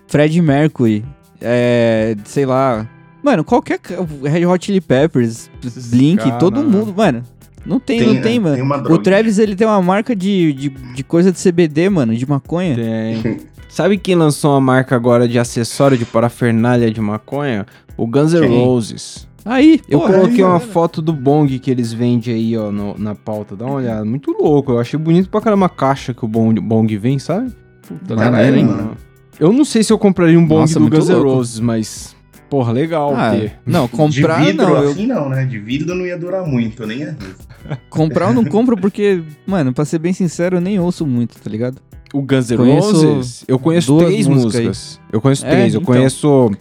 Fred Mercury, é, sei lá. Mano, qualquer. Red Hot Chili Peppers, Blink, cara, todo né? mundo, mano. Não tem, Tem, não tem, né? mano. Tem uma o. Travis, ele tem uma marca de, de, de coisa de CBD, mano, de maconha. Tem. Sabe quem lançou uma marca agora de acessório de parafernália de maconha? O Guns N'? Roses. Aí, Eu porra, coloquei aí, uma mano. foto do bong que eles vendem aí, ó, no- na pauta. Dá uma olhada. Muito louco. Eu achei bonito pra caramba a caixa que o bong, bong vem, sabe? Puta, Caralho, hein, mano. Eu não sei se eu compraria um bong Nossa, do Guns N'. Roses, mas. Porra, legal Ah, não, comprar de vidro não. Eu, assim não, né? De vidro não ia durar muito, nem é. comprar eu não compro porque, mano, pra ser bem sincero, eu nem ouço muito, tá ligado? O Guns N' Conheço Roses, eu conheço três músicas músicas. Eu conheço É, três. Eu então. conheço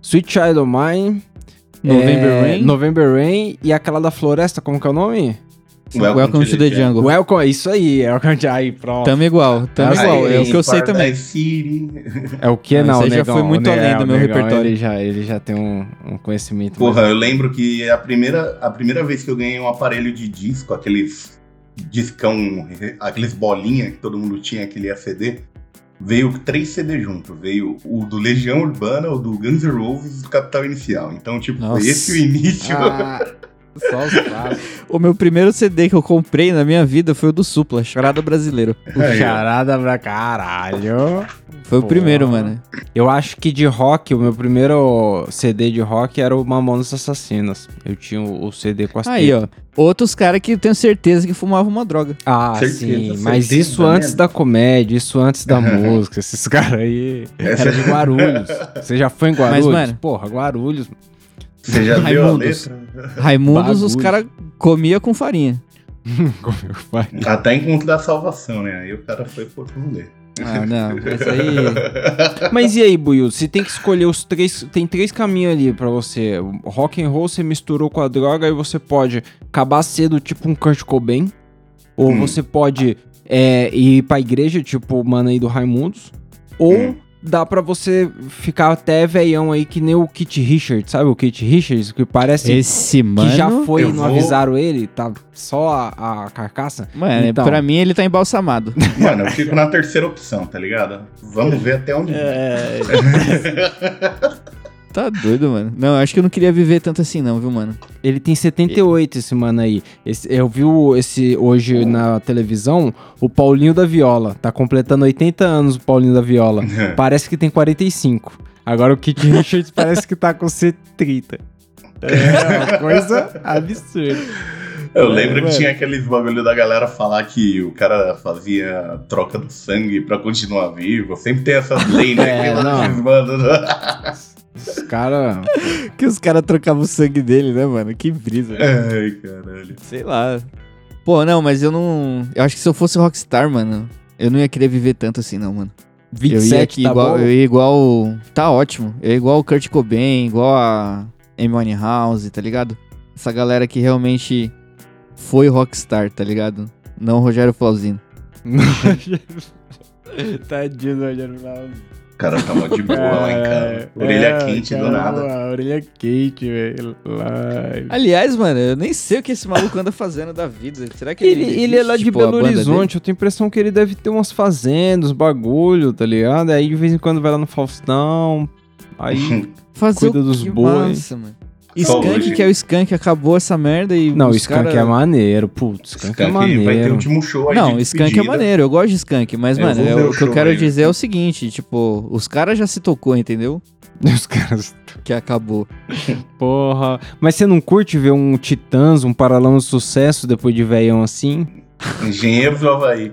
Sweet Child of Mine, November é, Rain, November Rain e aquela da floresta, como que é o nome? Welcome to the Jungle. Welcome, é isso aí. Welcome to... Aí, pronto. Tamo igual, tamo Ah, igual. É o que eu sei também. É o que? Ah, Não, aí já foi muito além do meu negão, repertório. Ele já, ele já tem um, um conhecimento. Porra, mais- eu lembro que a primeira, a primeira vez que eu ganhei um aparelho de disco, aqueles discão, aqueles bolinha que todo mundo tinha, aquele ACD, veio três CD junto. Veio o do Legião Urbana, o do Guns N' Roses e do Capital Inicial. Então, tipo, Nossa. foi esse o início. Ah, só os clássicos. O meu primeiro CD que eu comprei na minha vida foi o do Supla, Charada Brasileiro. Ó. Charada pra caralho. Foi o Pô. primeiro, mano. Eu acho que de rock, o meu primeiro CD de rock era o Mamonas Assassinas. Eu tinha o o CD com as Aí, tetas. ó. Outros caras que eu tenho certeza que fumavam uma droga. Ah, Certeza, sim. Mas certeza, isso antes da comédia, isso antes da música. Esses caras aí. Essa- Era de Guarulhos. Você já foi em Guarulhos? mano- Porra, Guarulhos. Você já viu a Raimundos. letra? Raimundos, os Bagulho. caras comia com farinha. Como eu falei. Até encontro da salvação, né? Aí o cara foi pro outro rolê. Ah, não. Mas aí. Mas e aí, Buiu? Você tem que escolher os três. Tem três caminhos ali pra você. Rock and roll você misturou com a droga e você pode acabar cedo, tipo um Kurt Cobain. Ou Hum. você pode é, ir pra igreja, tipo o mano aí do Raimundos. Ou Hum. Dá pra você ficar até veião aí, que nem o Kit Richards, sabe? O Kit Richards, que parece Esse mano. que já foi e não vou- avisaram ele, tá só a, a carcaça. Mano, Então. pra mim ele tá embalsamado. Mano, eu fico na terceira opção, tá ligado? Vamos ver até onde. É. tá doido, mano. Não, acho que eu não queria viver tanto assim, não, viu, mano? Ele tem 78, esse mano aí. Esse- eu vi o- esse hoje na televisão, o Paulinho da Viola. Tá completando 80 anos o Paulinho da Viola. Parece que tem 45. Agora o Kit Richards parece que tá com 130. É uma coisa absurda. Eu lembro mano. que tinha aqueles bagulho da galera falar que o cara fazia troca do sangue pra continuar vivo. Sempre tem essas leis, né? É, que não. mandam. Os caras. Que os caras trocavam o sangue dele, né, mano? Que brisa. Ai, caralho. Sei lá. Pô, não, mas eu não. Eu acho que se eu fosse rockstar, mano, eu não ia querer viver tanto assim, não, mano. eu ia 27 tá igual. bom? Eu ia igual. Tá ótimo. Eu ia igual o Kurt Cobain, igual a Amy House, tá ligado? Essa galera que realmente foi rockstar, tá ligado? não Rogério Flauzino. Tadinho do Rogério Flauzino. O cara tá mó de boa lá em casa. Orelha É, quente do cara, nada. a Orelha quente, velho. Aliás, mano, eu nem sei o que esse maluco anda fazendo da vida. Será que Ele, ele, ele é lá de tipo, Belo Horizonte, eu tenho a impressão que ele deve ter umas fazendas, bagulho, tá ligado? Aí de vez em quando vai lá no Faustão, aí... Fazer cuida o dos que boi. massa, mano. Hoje. que é o Skank, acabou essa merda e Não, o os Skank cara- é maneiro, putz, Skank, é Skank vai ter o maneiro. último show aí Não, de o Skank é maneiro, eu gosto de Skank, mas, Eu mano, é o o que eu quero aí. dizer é o seguinte, tipo, os caras já se tocou, entendeu? Os caras... Que acabou. Porra... Mas você não curte ver um Titãs, um Paralama de Sucesso depois de velhão assim? Engenheiros do Havaí.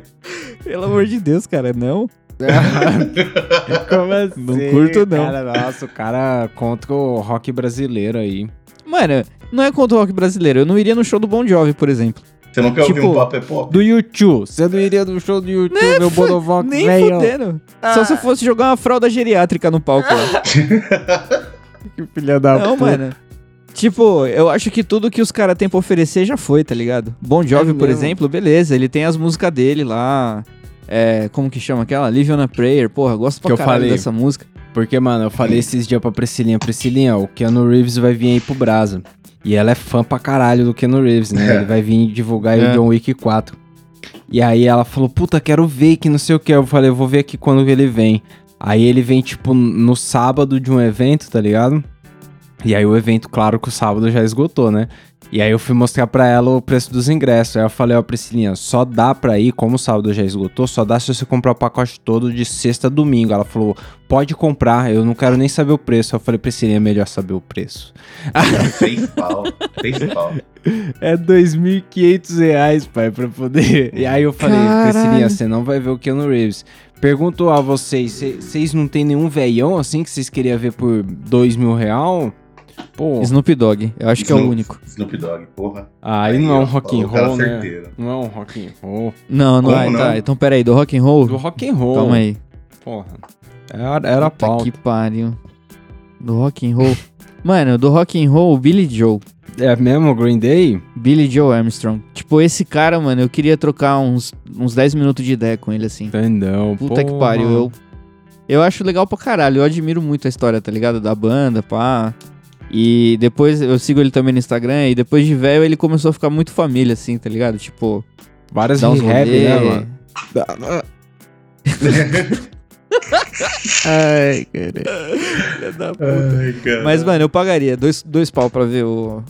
Pelo amor de Deus, cara, não. Como assim? Não curto, não. Cara, nossa, o cara contra o rock brasileiro aí. Mano, não é contra o rock brasileiro, eu não iria no show do Bon Jovi, por exemplo. Você não quer ouvir Tipo, um papo é pop? Do YouTube. Você não iria no show do YouTube, meu Bonovox, Nem velho? fudendo. Só se eu fosse jogar uma fralda geriátrica no palco lá. Que filha da Não, puta. mano. Tipo, eu acho que tudo que os caras têm pra oferecer já foi, tá ligado? Bon Jovi, É por exemplo, beleza, ele tem as músicas dele lá. É, como que chama aquela? Live on a Prayer. Porra, gosto pra Que eu caralho falei. dessa música. Porque, mano, eu falei esses dias pra Priscilinha, Priscilinha, o Keanu Reeves vai vir aí pro Brasa. E ela é fã pra caralho do Keanu Reeves, né? É. Ele vai vir divulgar aí É. o John Wick 4. E aí ela falou, puta, quero ver que não sei o que. Eu falei, eu vou ver aqui quando ele vem. Aí ele vem, tipo, no sábado de um evento, tá ligado? E aí o evento, claro que o sábado já esgotou, né? E aí eu fui mostrar pra ela o preço dos ingressos. Aí eu falei, ó, Priscilinha, só dá pra ir, como o sábado já esgotou, só dá se você comprar o pacote todo de sexta a domingo. Ela falou, pode comprar, eu não quero nem saber o preço. Eu falei, Priscilinha, é melhor saber o preço. Fez pau. Fez pau. É 2.500 reais, pai, pra poder. E aí eu falei, Caralho. Priscilinha, você não vai ver o Keanu Reeves. Pergunto a vocês, cê- vocês não tem nenhum veião assim que vocês queriam ver por dois mil real? Pô, Snoop Dogg, eu acho que é o Snoop- único. Snoop Dogg, porra. aí não é um rock and roll, né? certeiro. Não é um rock and roll. Não, não Como é, não? tá. Então pera aí, do rock and roll? Do rock and roll. Calma aí. Porra. Era, era Puta pau. que pariu. Do rock and roll. Mano, do rock and roll, Billy Joe. É mesmo, Green Day? Billy Joe Armstrong. Tipo, esse cara, mano, eu queria trocar uns, uns 10 minutos de ideia com ele, assim. Entendeu? Puta que porra. pariu. Eu, eu acho legal pra caralho. Eu admiro muito a história, tá ligado? Da banda, pá. E depois eu sigo ele também no Instagram. E depois de velho, ele começou a ficar muito família, assim, tá ligado? Tipo, Várias dá uns rolê. né, mano? Ai, cara. Ai, cara. Mas, mano, eu pagaria dois, dois pau pra ver o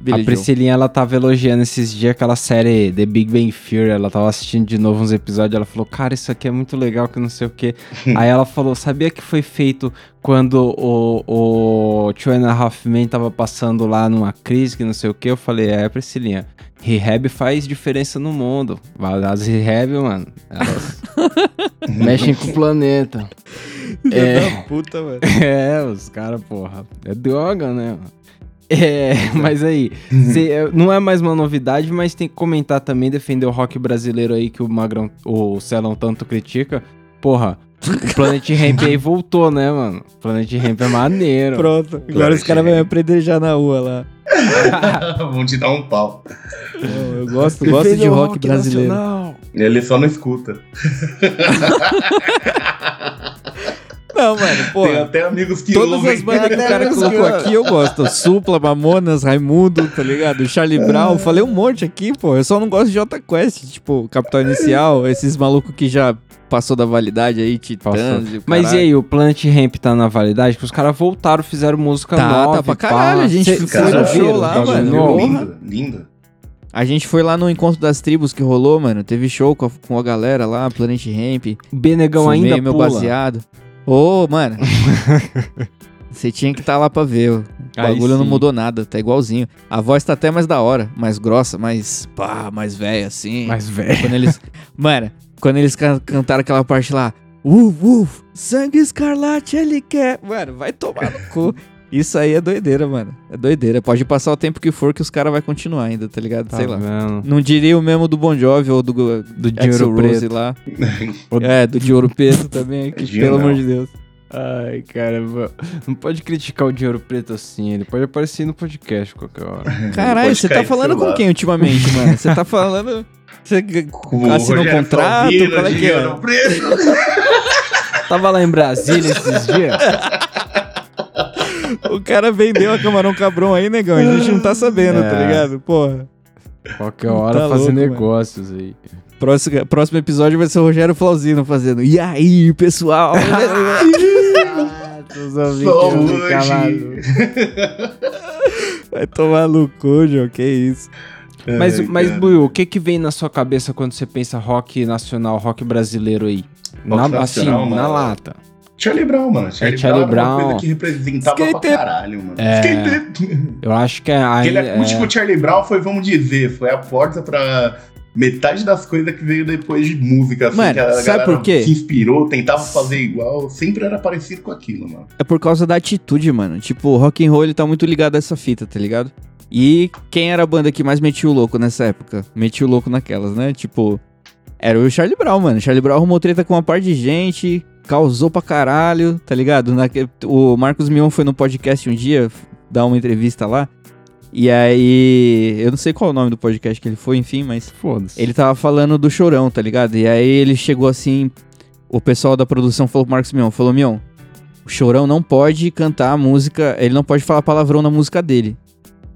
Billy a. Priscilinha, ela tava elogiando esses dias aquela série The Big Bang Theory. Ela tava assistindo de novo uns episódios. Ela falou, cara, isso aqui é muito legal, que não sei o quê. Aí ela falou, sabia que foi feito quando o, o Two and a Half Men tava passando lá numa crise, que não sei o quê? Eu falei, é, Priscilinha, rehab faz diferença no mundo. As rehab, mano, elas mexem com o planeta. É. puta, mano. É, os caras, porra, é droga, né? mano? É, mas aí, cê- é, não é mais uma novidade, mas tem que comentar também, defender o rock brasileiro aí que o Magrão, o Celão tanto critica. Porra, o Planet Ramp aí voltou, né, mano? O Planet Ramp é maneiro. Pronto. Agora os caras vão é. me aprender já na rua lá. Vão te dar um pau. Eu gosto, gosto de o rock brasileiro. nacional. Ele só não escuta. Não, mano, Tem porra. até amigos que Todas ouvem. as bandas que o cara os colocou aqui eu gosto. Supla, Mamonas, Raimundo, tá ligado? Charlie Brown. Falei um monte aqui, pô. Eu só não gosto de Jota Quest, tipo, Capital Inicial, esses malucos que já passou da validade aí. Titãs e Mas e aí, o Planet Ramp tá na validade? Que os caras voltaram, fizeram música Tá, nova. tá pra pá. caralho, a gente Cê- foi no show lá, Tá mano. Lindo, lindo. A gente foi lá no Encontro das Tribos que rolou, mano. Teve show com a, com a galera lá, Planet Ramp. O Benegão Fumei ainda meu pula. baseado. Ô, mano. Você tinha que estar lá pra ver. O Aí bagulho não mudou nada, tá igualzinho. A voz tá até mais da hora, mais grossa, mais pá, mais velha assim. Mas, velho. Quando eles. Mano, quando eles can- cantaram aquela parte lá. Uf, uf, sangue escarlate ele quer. Mano, vai tomar no cu. Isso aí é doideira, mano. É doideira. Pode passar o tempo que for que os caras vão continuar ainda, tá ligado? Tá Sei lá. vendo? Não diria o mesmo do Bon Jovi ou do, Do Axel dinheiro Rose preto. lá. É, do de ouro preto também, que, Dinheiro pelo amor de Deus. Ai, caramba. Não pode criticar o dinheiro preto assim. Ele pode aparecer no podcast qualquer hora. Caralho, você tá falando com quem ultimamente, mano? Você tá falando. Você O assinou um contrato? Qual é que é? Tava lá em Brasília esses dias. O cara vendeu a Camarão Cabrão aí, negão. A gente não tá sabendo, tá É. ligado? Porra. Qualquer hora Tá fazer louco, mano. negócios aí. Próximo, próximo episódio vai ser o Rogério Flauzino fazendo. E aí, pessoal? Só hoje. vai tomar no cu, João. Que isso. Mas, Ai, mas cara. Buiu, o que que vem na sua cabeça quando você pensa rock nacional, rock brasileiro aí? Na, nacional, assim, na mano. lata. Charlie Brown, mano. Charlie, Charlie Brown, era uma Brown. coisa que representava pra Skater. caralho, mano. É. Skater. Eu acho que é... Aquele acústico é- Charlie Brown foi, vamos dizer, foi a porta pra metade das coisas que veio depois de música. Assim, Mano, que a sabe por quê? se inspirou, tentava fazer igual, sempre era parecido com aquilo, mano. É por causa da atitude, mano. Tipo, o rock and roll ele tá muito ligado a essa fita, tá ligado? E quem era a banda que mais metia o louco nessa época? Metia o louco naquelas, né? Tipo, era o Charlie Brown, mano. Charlie Brown arrumou treta com uma parte de gente, causou pra caralho, tá ligado? Naque- O Marcos Mion foi no podcast um dia, dar uma entrevista lá. E aí, eu não sei qual é o nome do podcast que ele foi, enfim, mas Foda-se. ele tava falando do Chorão, tá ligado? E aí ele chegou assim, o pessoal da produção falou pro Marcos Mion, falou, Mion, o Chorão não pode cantar a música, ele não pode falar palavrão na música dele.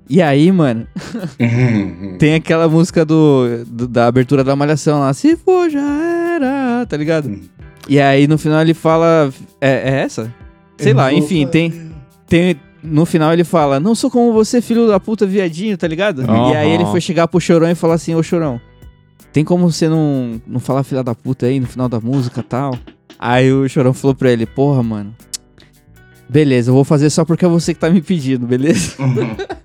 E aí, mano, tem aquela música do, do- da abertura da Malhação lá, se for já era, tá ligado? E aí no final ele fala, é, é essa? Sei lá, enfim, tem, tem. No final ele fala, não sou como você, filho da puta, viadinho, tá ligado? E aí ele foi chegar pro Chorão e falar assim, ô Chorão, tem como você não, não falar filha da puta aí no final da música e tal? Aí o Chorão falou pra ele, porra, mano. Beleza, eu vou fazer só porque é você que tá me pedindo, beleza? Uhum.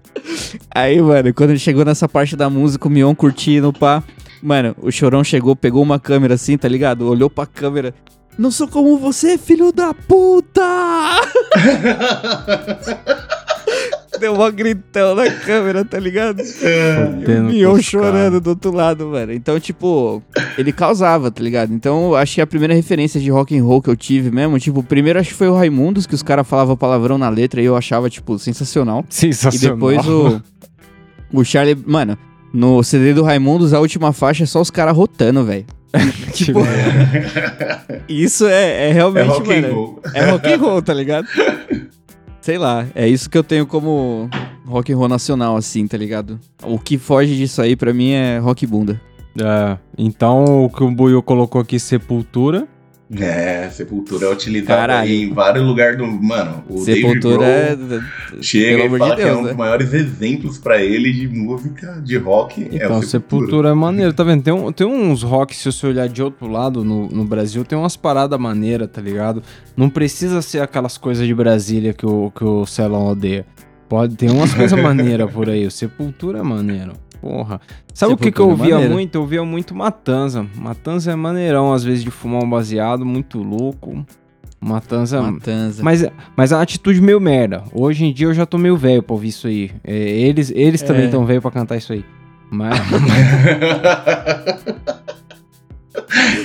Aí, mano, quando ele chegou nessa parte da música, o Mion curtindo, pá. Mano, o Chorão chegou, pegou uma câmera assim, tá ligado? Olhou pra câmera. Não sou como você, filho da puta! Deu uma gritão na câmera, tá ligado? E o Mion com os chorando do outro lado, mano. Então, tipo, ele causava, tá ligado? Então, acho que a primeira referência de rock and roll que eu tive mesmo, tipo, primeiro acho que foi o Raimundos, que os caras falavam palavrão na letra e eu achava, tipo, sensacional. E Sensacional. depois o. O Charlie. Mano, no CD do Raimundos, a última faixa é só os caras rotando, velho. tipo, isso é, é É realmente, rock and mano. roll. É rock and roll, tá ligado? Sei lá, é isso que eu tenho como rock and roll nacional, assim, tá ligado? O que foge disso aí pra mim é rock bunda. É, então o que o Buiu colocou aqui, Sepultura. É, Sepultura é utilizado Caralho. em vários lugares do. Mano, o Sepultura é. chega pelo e fala de que é Deus, um né? dos maiores exemplos pra ele de música, de rock. é Então, o Sepultura. Sepultura. é maneiro, tá vendo? Tem, um- tem uns rock, se você olhar de outro lado no, no Brasil, tem umas paradas maneiras, tá ligado? Não precisa ser aquelas coisas de Brasília que o, que o Celão odeia. Pode ter umas coisas maneiras por aí. O Sepultura é maneiro. Porra. Sabe o que, que eu ouvia maneiro. muito? Eu ouvia muito Matanza. Matanza é maneirão, às vezes, de fumar um baseado, muito louco. Matanza. Matanza. Mas, mas é uma atitude meio merda. Hoje em dia eu já tô meio velho pra ouvir isso aí. É, eles eles também É. estão velho pra cantar isso aí. Mas,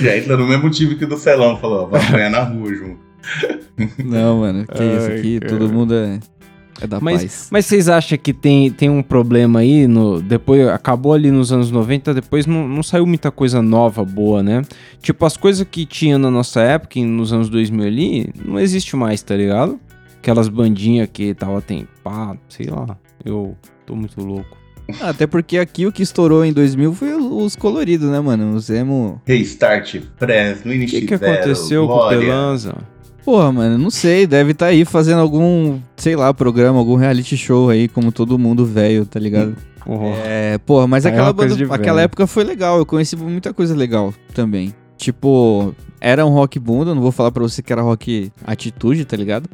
Já entra no mesmo time que o do Celão, falou, vai apanhar na rua, junto. Não, mano, que isso Ai, aqui, cara. todo mundo é, é da Mas- paz. mas vocês acham que tem, tem um problema aí? No, depois acabou ali nos anos 90, depois não, não saiu muita coisa nova, boa, né? Tipo, as coisas que tinha na nossa época, nos anos 2000 ali, não existe mais, tá ligado? Aquelas bandinhas que tava tem pá, sei lá. Eu tô muito louco. Ah, Até porque aqui o que estourou em 2000 foi os coloridos, né, mano? Os emo. Restart, Fresno, O NX0, que, que aconteceu com o Glória. Pelanza? Porra, mano, não sei, deve estar aí fazendo algum, sei lá, programa, algum reality show aí, como todo mundo velho, tá ligado? Porra. É, porra, mas Aí é aquela, banda- aquela época foi legal, eu conheci muita coisa legal também. Tipo, era um rock bunda, não vou falar pra você que era rock atitude, tá ligado?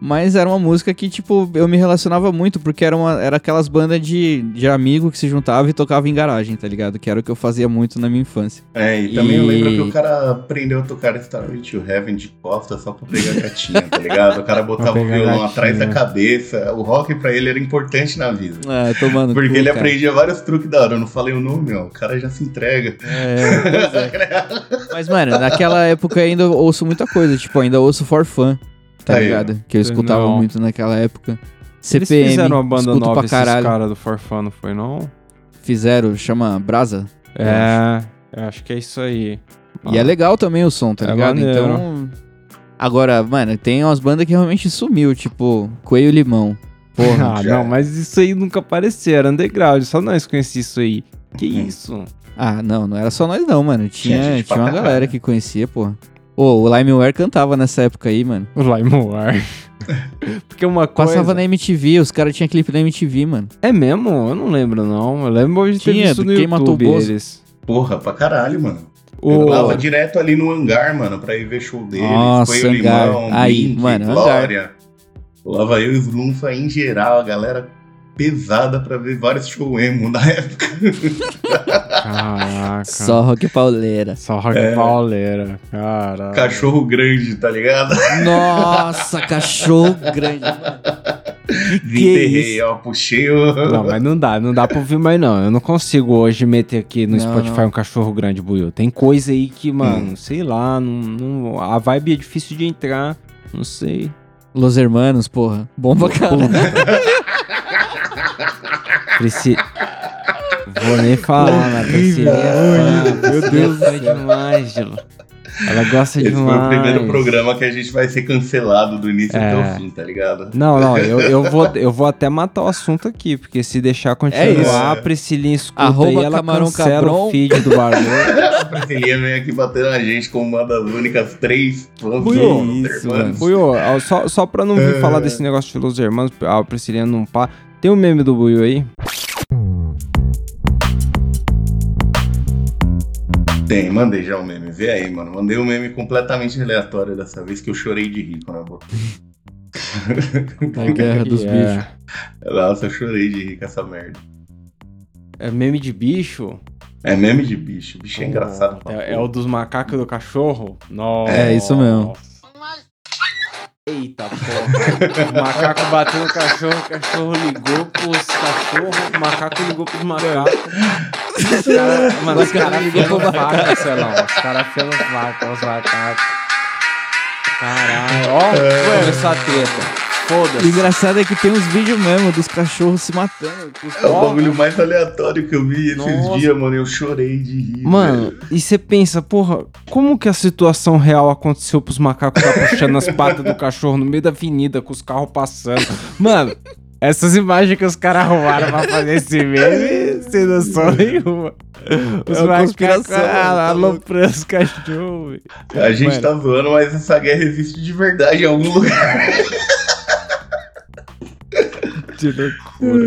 Mas era uma música que, tipo, eu me relacionava muito, porque era, uma, era aquelas bandas de, de amigo que se juntava e tocava em garagem, tá ligado? Que era o que eu fazia muito na minha infância. É, e também eu E- lembro que o cara aprendeu a tocar Starway to Heaven de costa só pra pegar gatinha, tá ligado? O cara botava o violão gatinha. atrás da cabeça. O rock pra ele era importante na vida. Ah, tomando Porque cu, ele cara. aprendia vários truques da hora. Eu não falei o nome, ó. O cara já se entrega. É, é. Mas, mano, naquela época eu ainda ouço muita coisa, tipo, ainda ouço For Fun, tá Aí, ligado? Que eu escutava Não. muito naquela época. Eles CPM, fizeram uma banda nova, pra esses caralho. caras do Forfã, não foi não? Fizeram, chama Brasa. É, eu acho que é isso aí. E é legal também o som, tá É ligado? maneiro. Então. Agora, mano, tem umas bandas que realmente sumiu, tipo Coelho e Limão. Porra. ah, não, mas isso aí nunca apareceu, era underground, só nós conhecíamos isso aí. Que Uhum. isso? ah, não, não era só nós não, mano. Tinha, Tinha tinha, uma galera que conhecia, porra. Ô, o Limeware cantava nessa época aí, mano. O LimeWire. Porque uma coisa... Passava na MTV, os caras tinham clipe na MTV, mano. É mesmo? Eu não lembro, não. Eu lembro de ter Tinha, visto no Quem Matou YouTube o Bozo. eles. Porra, pra caralho, mano. O... Eu tava direto ali no hangar, mano, pra ir ver show deles. Nossa, Foi o hangar. Limão, Aí, Blink, mano, Glória. Lava eu e os Lunfa em geral, a galera pesada pra ver vários show emo na época. Caraca. Só rock pauleira. Só rock É. pauleira. Caraca. Cachorro grande, tá ligado? Nossa, cachorro grande, mano. Desenterrei, ó, puxei o... Não, mas não dá, não dá pra ouvir mais não. Eu não consigo hoje meter aqui no Não, Spotify não. um cachorro grande, Buiu. Tem coisa aí que, mano, Hum. sei lá, não, não- a vibe é difícil de entrar. Não sei. Los Hermanos, porra. Bom pra caralho. Preci... Vou nem falar, mas Priscilia é fã. Meu Deus é fã demais, Gelo. Ela gosta Esse foi demais. o primeiro programa que a gente vai ser cancelado do início É. até o fim, tá ligado? Não, não, eu, eu, vou, eu vou até matar o assunto aqui, porque se deixar continuar, É isso. a Priscilinha escuta Arroba aí, ela Camarão cancela Cabron. o feed do bagulho. A Priscilinha vem aqui batendo a gente como uma das únicas três fãs do mano. Só, só pra não vir É. falar desse negócio de Los Hermanos, a Priscilinha não pá. Tem um meme do Buiu aí? Tem, mandei já o meme. Vê aí, mano. Mandei um meme completamente aleatório dessa vez que eu chorei de rir quando eu botei. A guerra dos É. bichos. Nossa, eu chorei de rir com essa merda. É meme de bicho? É meme de bicho. Bicho é engraçado. pra É, é o dos macacos do cachorro? Nossa. É, isso mesmo. Eita porra. O macaco bateu no cachorro, o cachorro ligou pros cachorros, o macaco ligou pros macacos. Os cara, mano, os caras afiando pro vaca, sei lá, os caras afiando vaca, os macacos. Caralho, ó, É. mano, essa treta. O Foda-se. engraçado é que tem uns vídeos mesmo dos cachorros se matando. É o bagulho mais aleatório que eu vi esses Nossa. dias, mano. Eu chorei de rir. Mano, velho. e você pensa, porra, como que a situação real aconteceu pros macacos tá puxando as patas do cachorro no meio da avenida com os carros passando? Mano, essas imagens que os caras arrumaram pra fazer esse meme, sem noção nenhuma. Os É uma macacos tá aloprando os cachorros. A gente Mano. tá zoando, mas essa guerra existe de verdade em algum lugar. Que loucura.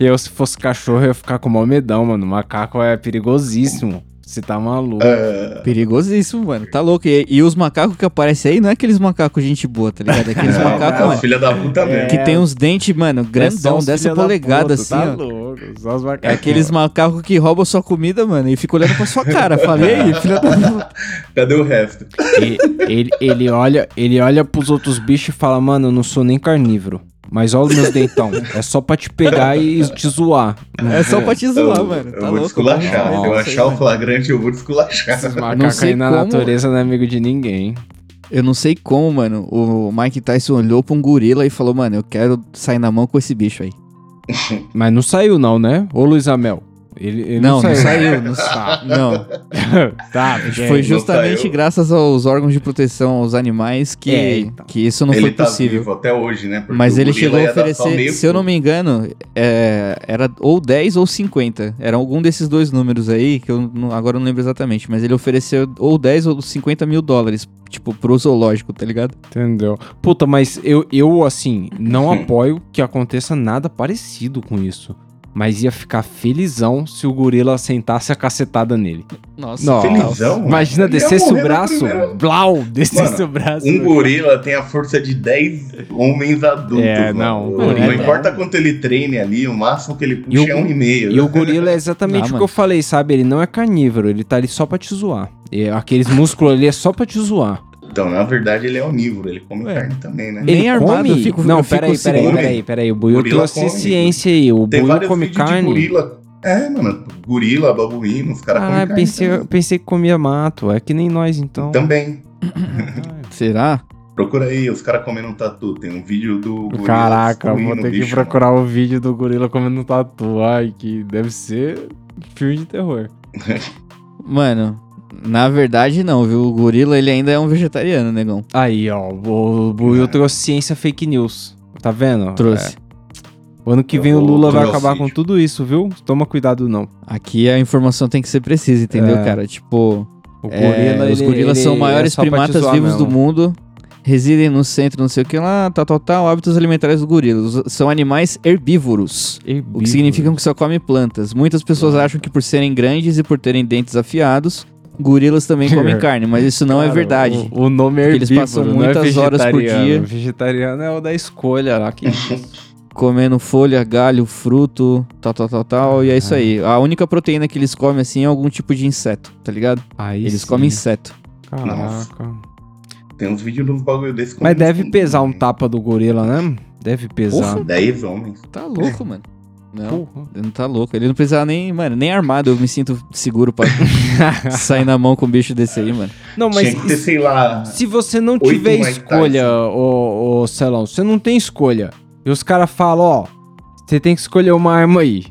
Eu, se fosse cachorro, eu ia ficar com o maior medão, mano. Macaco é perigosíssimo. Você tá maluco. É, Perigosíssimo, mano. Tá louco. E, e os macacos que aparecem aí não é aqueles macacos gente boa, tá ligado? É aqueles é, macacos, é, mano, filha da puta mesmo. que tem uns dentes, mano, É grandão, os dessa polegada, puta, assim, tá ó. louco. Só os É macacos. aqueles macacos que roubam sua comida, mano, e ficam olhando pra sua cara. Falei aí, filha da puta. Cadê o resto? E- ele, ele, olha, ele olha pros outros bichos e fala, mano, eu não sou nem carnívoro. Mas olha os meus dentão. É só pra te pegar e te zoar. É só pra te zoar, eu, mano. eu Tá vou louco. desculachar. Se eu achar o flagrante, eu vou desculachar. Esses Não macacos sei aí na como- natureza não é amigo de ninguém. Eu não sei como, mano. O Mike Tyson olhou pra um gorila e falou, mano, eu quero sair na mão com esse bicho aí. Mas não saiu não, né? Ô Luiz Amel. Ele, ele não, não, não saiu. saiu. Não, sa- não. tá, Foi justamente saiu. graças aos órgãos de proteção aos animais que, É, então. que isso não ele foi tá possível. vivo até hoje, né? Porque Mas ele chegou a oferecer, se eu não me engano, é, era ou 10 ou 50. Era algum desses dois números aí, que eu não- agora eu não lembro exatamente. Mas ele ofereceu ou 10 ou 50 mil dólares, tipo, pro zoológico, tá ligado? Entendeu? Puta, mas eu, eu assim, não apoio que aconteça nada parecido com isso. Mas ia ficar felizão se o gorila sentasse a cacetada nele. Nossa. Nossa. Felizão, mano. Imagina descesse o braço, blau, descesse Mano, o braço. Um gorila tem a força de 10 homens adultos. É, não, O- mano, não é- importa quanto ele treine ali, o máximo que ele puxa E o- é um e meio. E o gorila é exatamente Ah, o que mano. eu falei, sabe? Ele não é carnívoro, ele tá ali só pra te zoar. E aqueles músculos ali é só pra te zoar. Então, na verdade, ele é onívoro, ele come Ué. carne também, né? Nem Ele armado come? eu fico- Não, peraí, peraí, peraí, peraí. O Buiu trouxe ciência aí. O Tem Buiu vários come carne. gorila. É, mano, gorila, babuíno, os caras comem Ah, carne pensei, também. pensei que comia mato. É que nem nós, então. Também. Será? Procura aí, os caras comendo um tatu. Tem um vídeo do gorila Caraca, vou ter o que bicho, procurar o vídeo do gorila comendo tatu. Ai, que deve ser filme de terror. Mano, na verdade não, viu? O gorila, ele ainda é um vegetariano, negão. Aí, ó, o Buiu trouxe ciência fake news. Tá vendo? Trouxe. É. O ano que vem o Lula vai acabar com tudo isso, viu? Toma cuidado, não. Aqui a informação tem que ser precisa, entendeu, É. cara? Tipo, O é, os ele- gorilas ele são é maiores só pra te primatas zoar vivos do mesmo. mundo. Residem no centro, não sei o que lá, tal, tal, tal. Hábitos alimentares dos gorilas. São animais herbívoros. O que significa que só come plantas. Muitas pessoas acham que por serem grandes e por terem dentes afiados, gorilas também comem carne, mas isso não é verdade. O, o nome é Porque eles herbívoro, passam é muitas horas por dia. Vegetariano é o da escolha lá. Que... Comendo folha, galho, fruto, tal, tal, tal, tal. E é isso aí. A única proteína que eles comem assim é algum tipo de inseto, tá ligado? Aí Eles sim. comem inseto. Caraca. Tem uns vídeos de uns bagulho desse. Mas deve pesar um tapa do gorila, né? Deve pesar. Porra. 10 homens. Tá louco, mano. Não, Porra. ele não tá louco. Ele não precisava nem, mano, nem armado. Eu me sinto seguro pra sair na mão com um bicho desse aí, mano. Não, mas Tinha que ter, sei lá. se você não tiver escolha, ô, ô Celão, você não tem escolha. E os caras falam, ó, você tem que escolher uma arma aí.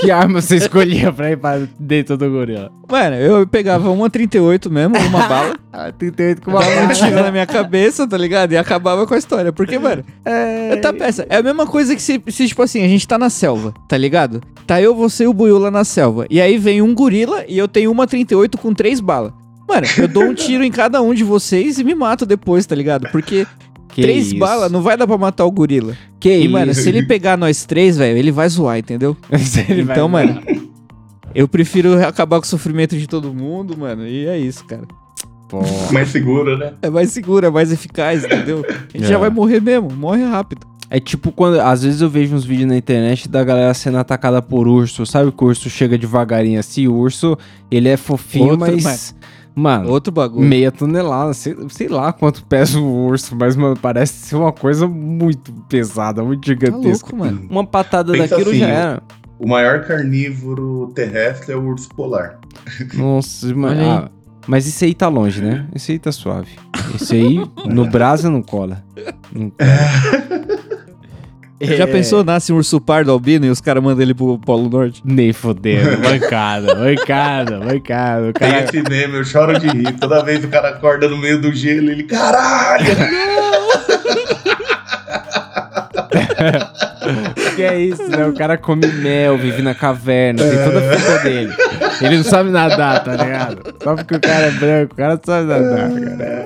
Que arma você escolhia pra ir pra dentro do gorila? Mano, eu pegava uma 38 mesmo, uma bala, Ah, 38 com uma dava um bala. tiro na minha cabeça, tá ligado? E acabava com a história. Porque, mano, É, tá peça. É a mesma coisa que se, se, tipo assim, a gente tá na selva, tá ligado? Tá eu, você e o Buiu lá na selva. E aí vem um gorila e eu tenho uma 38 com três balas. Mano, eu dou um tiro em cada um de vocês e me mato depois, tá ligado? Porque que três isso? balas não vai dar pra matar o gorila. Que E, mano, isso? se ele pegar nós três, velho, ele vai zoar, entendeu? Ele vai- Então, mano, eu prefiro acabar com o sofrimento de todo mundo, mano. E é isso, cara. Pô. Mais seguro, né? É mais seguro, é mais eficaz, entendeu? A gente É. já vai morrer mesmo, morre rápido. É tipo quando. Às vezes eu vejo uns vídeos na internet da galera sendo atacada por urso. Sabe que o urso chega devagarinho assim? O urso, ele é fofinho, Outro, mas. mas- Mano, Outro bagulho. meia tonelada. Sei, sei lá quanto pesa o urso, mas, mano, parece ser uma coisa muito pesada, muito Tá gigantesca. louco, mano. Uma patada Pensa daquilo assim, já era. O maior carnívoro terrestre é o urso polar. Nossa, mano. Ah, mas isso aí tá longe, né? Esse aí tá suave. Esse aí, no brasa, não cola. Não cola. Já pensou, nasce um urso pardo albino e os caras mandam ele pro Polo Norte? Nem fodendo. Bancada, bancada, bancada. O Tem cara, esse meme, eu choro de rir. Toda vez o cara acorda no meio do gelo, ele, caralho! que é isso, né? O cara come mel, vive na caverna, tem toda a fita dele. Ele não sabe nadar, tá ligado? Só porque o cara é branco, o cara não sabe nadar, cara.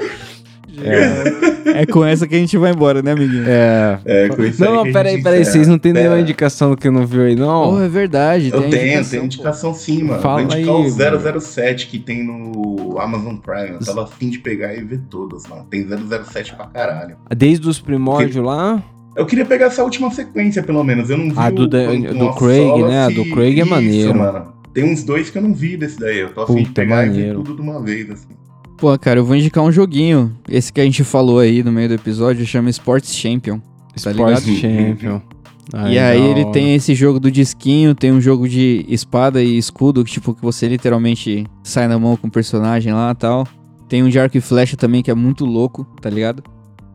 É com essa que a gente vai embora, né, amiguinho? É. É, com isso Não, não, que peraí, peraí, vocês não Pera. nenhuma indicação do que não viu aí, Oh, não? é verdade. Eu tem tenho, pô. indicação sim, mano. Fala Vou indicar aí, o 007 que tem no Amazon Prime. Eu tava afim de pegar e ver todas, mano. Tem 007 pra caralho. Desde os primórdios lá, Eu queria pegar essa última sequência, pelo menos. Eu não vi A o do da- do Craig, né? A do e- Craig é Isso, maneiro. mano. Tem uns dois que eu não vi desse daí. Eu tô afim de Puta, pegar e maneiro. ver tudo de uma vez, assim. Pô, cara, eu vou indicar um joguinho. Esse que a gente falou aí no meio do episódio chama Sports Champion. Tá Sports ligado? Champion. e aí ele hora. tem esse jogo do disquinho, tem um jogo de espada e escudo, que tipo, que você literalmente sai na mão com o personagem lá e tal. Tem um de arco e flecha também, que é muito louco, tá ligado?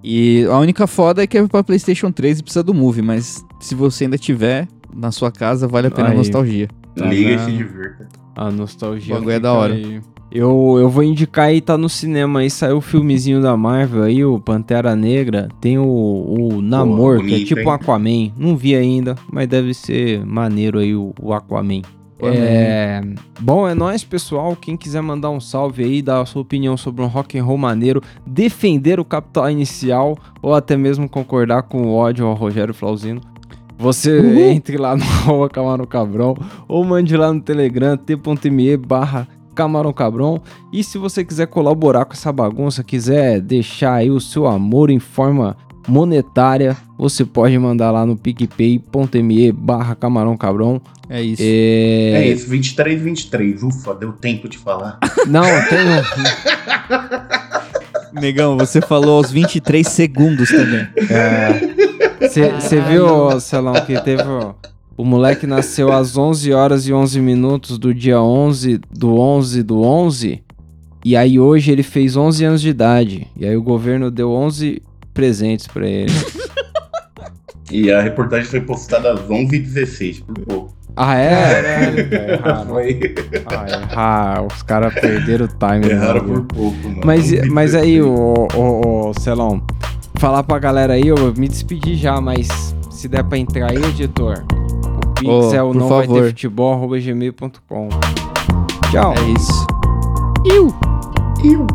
E a única foda é que é pra Playstation 3 e precisa do Move, mas se você ainda tiver na sua casa, vale a pena a Aí. nostalgia. Tá Liga e vendo? se divirta. A nostalgia. O bagulho é da hora. aí. Eu, eu vou indicar aí, tá no cinema aí, saiu o filmezinho da Marvel aí, o Pantera Negra. Tem o, o Namor, que é bonito, tipo hein? um Aquaman. Não vi ainda, mas deve ser maneiro aí o, o Aquaman. É... Bom, é nóis, pessoal. Quem quiser mandar um salve aí, dar a sua opinião sobre um rock and roll maneiro, defender o capital inicial ou até mesmo concordar com o ódio ao Rogério Flauzino, você entre lá no Camarão Cabrão ou mande lá no Telegram t.me barra Camarão Cabrão. E se você quiser colaborar com essa bagunça, quiser deixar aí o seu amor em forma monetária, você pode mandar lá no picpay.me barra Camarão Cabrão. É isso. É... É isso, 23, 23. Ufa, deu tempo de falar. Não, tem. Negão, você falou aos 23 segundos também. Você viu, Celão, que teve... O moleque nasceu às 11 horas e 11 minutos do dia 11 do 11 do 11. E aí hoje ele fez 11 anos de idade. E aí o governo deu 11 presentes para ele. e a reportagem foi postada às 11h16, por pouco. Ah, é? é Foi. Ah, erraram. Os caras perderam o time. Né? Erraram por pouco, mano. Mas, mas aí, ô, ô, ô, Celão, falar pra galera aí, eu me despedi já, mas se der pra entrar aí, editor, pixel, oh, não favor. vai ter futebol, arroba gmail.com. Tchau. É isso. Iu. Iu.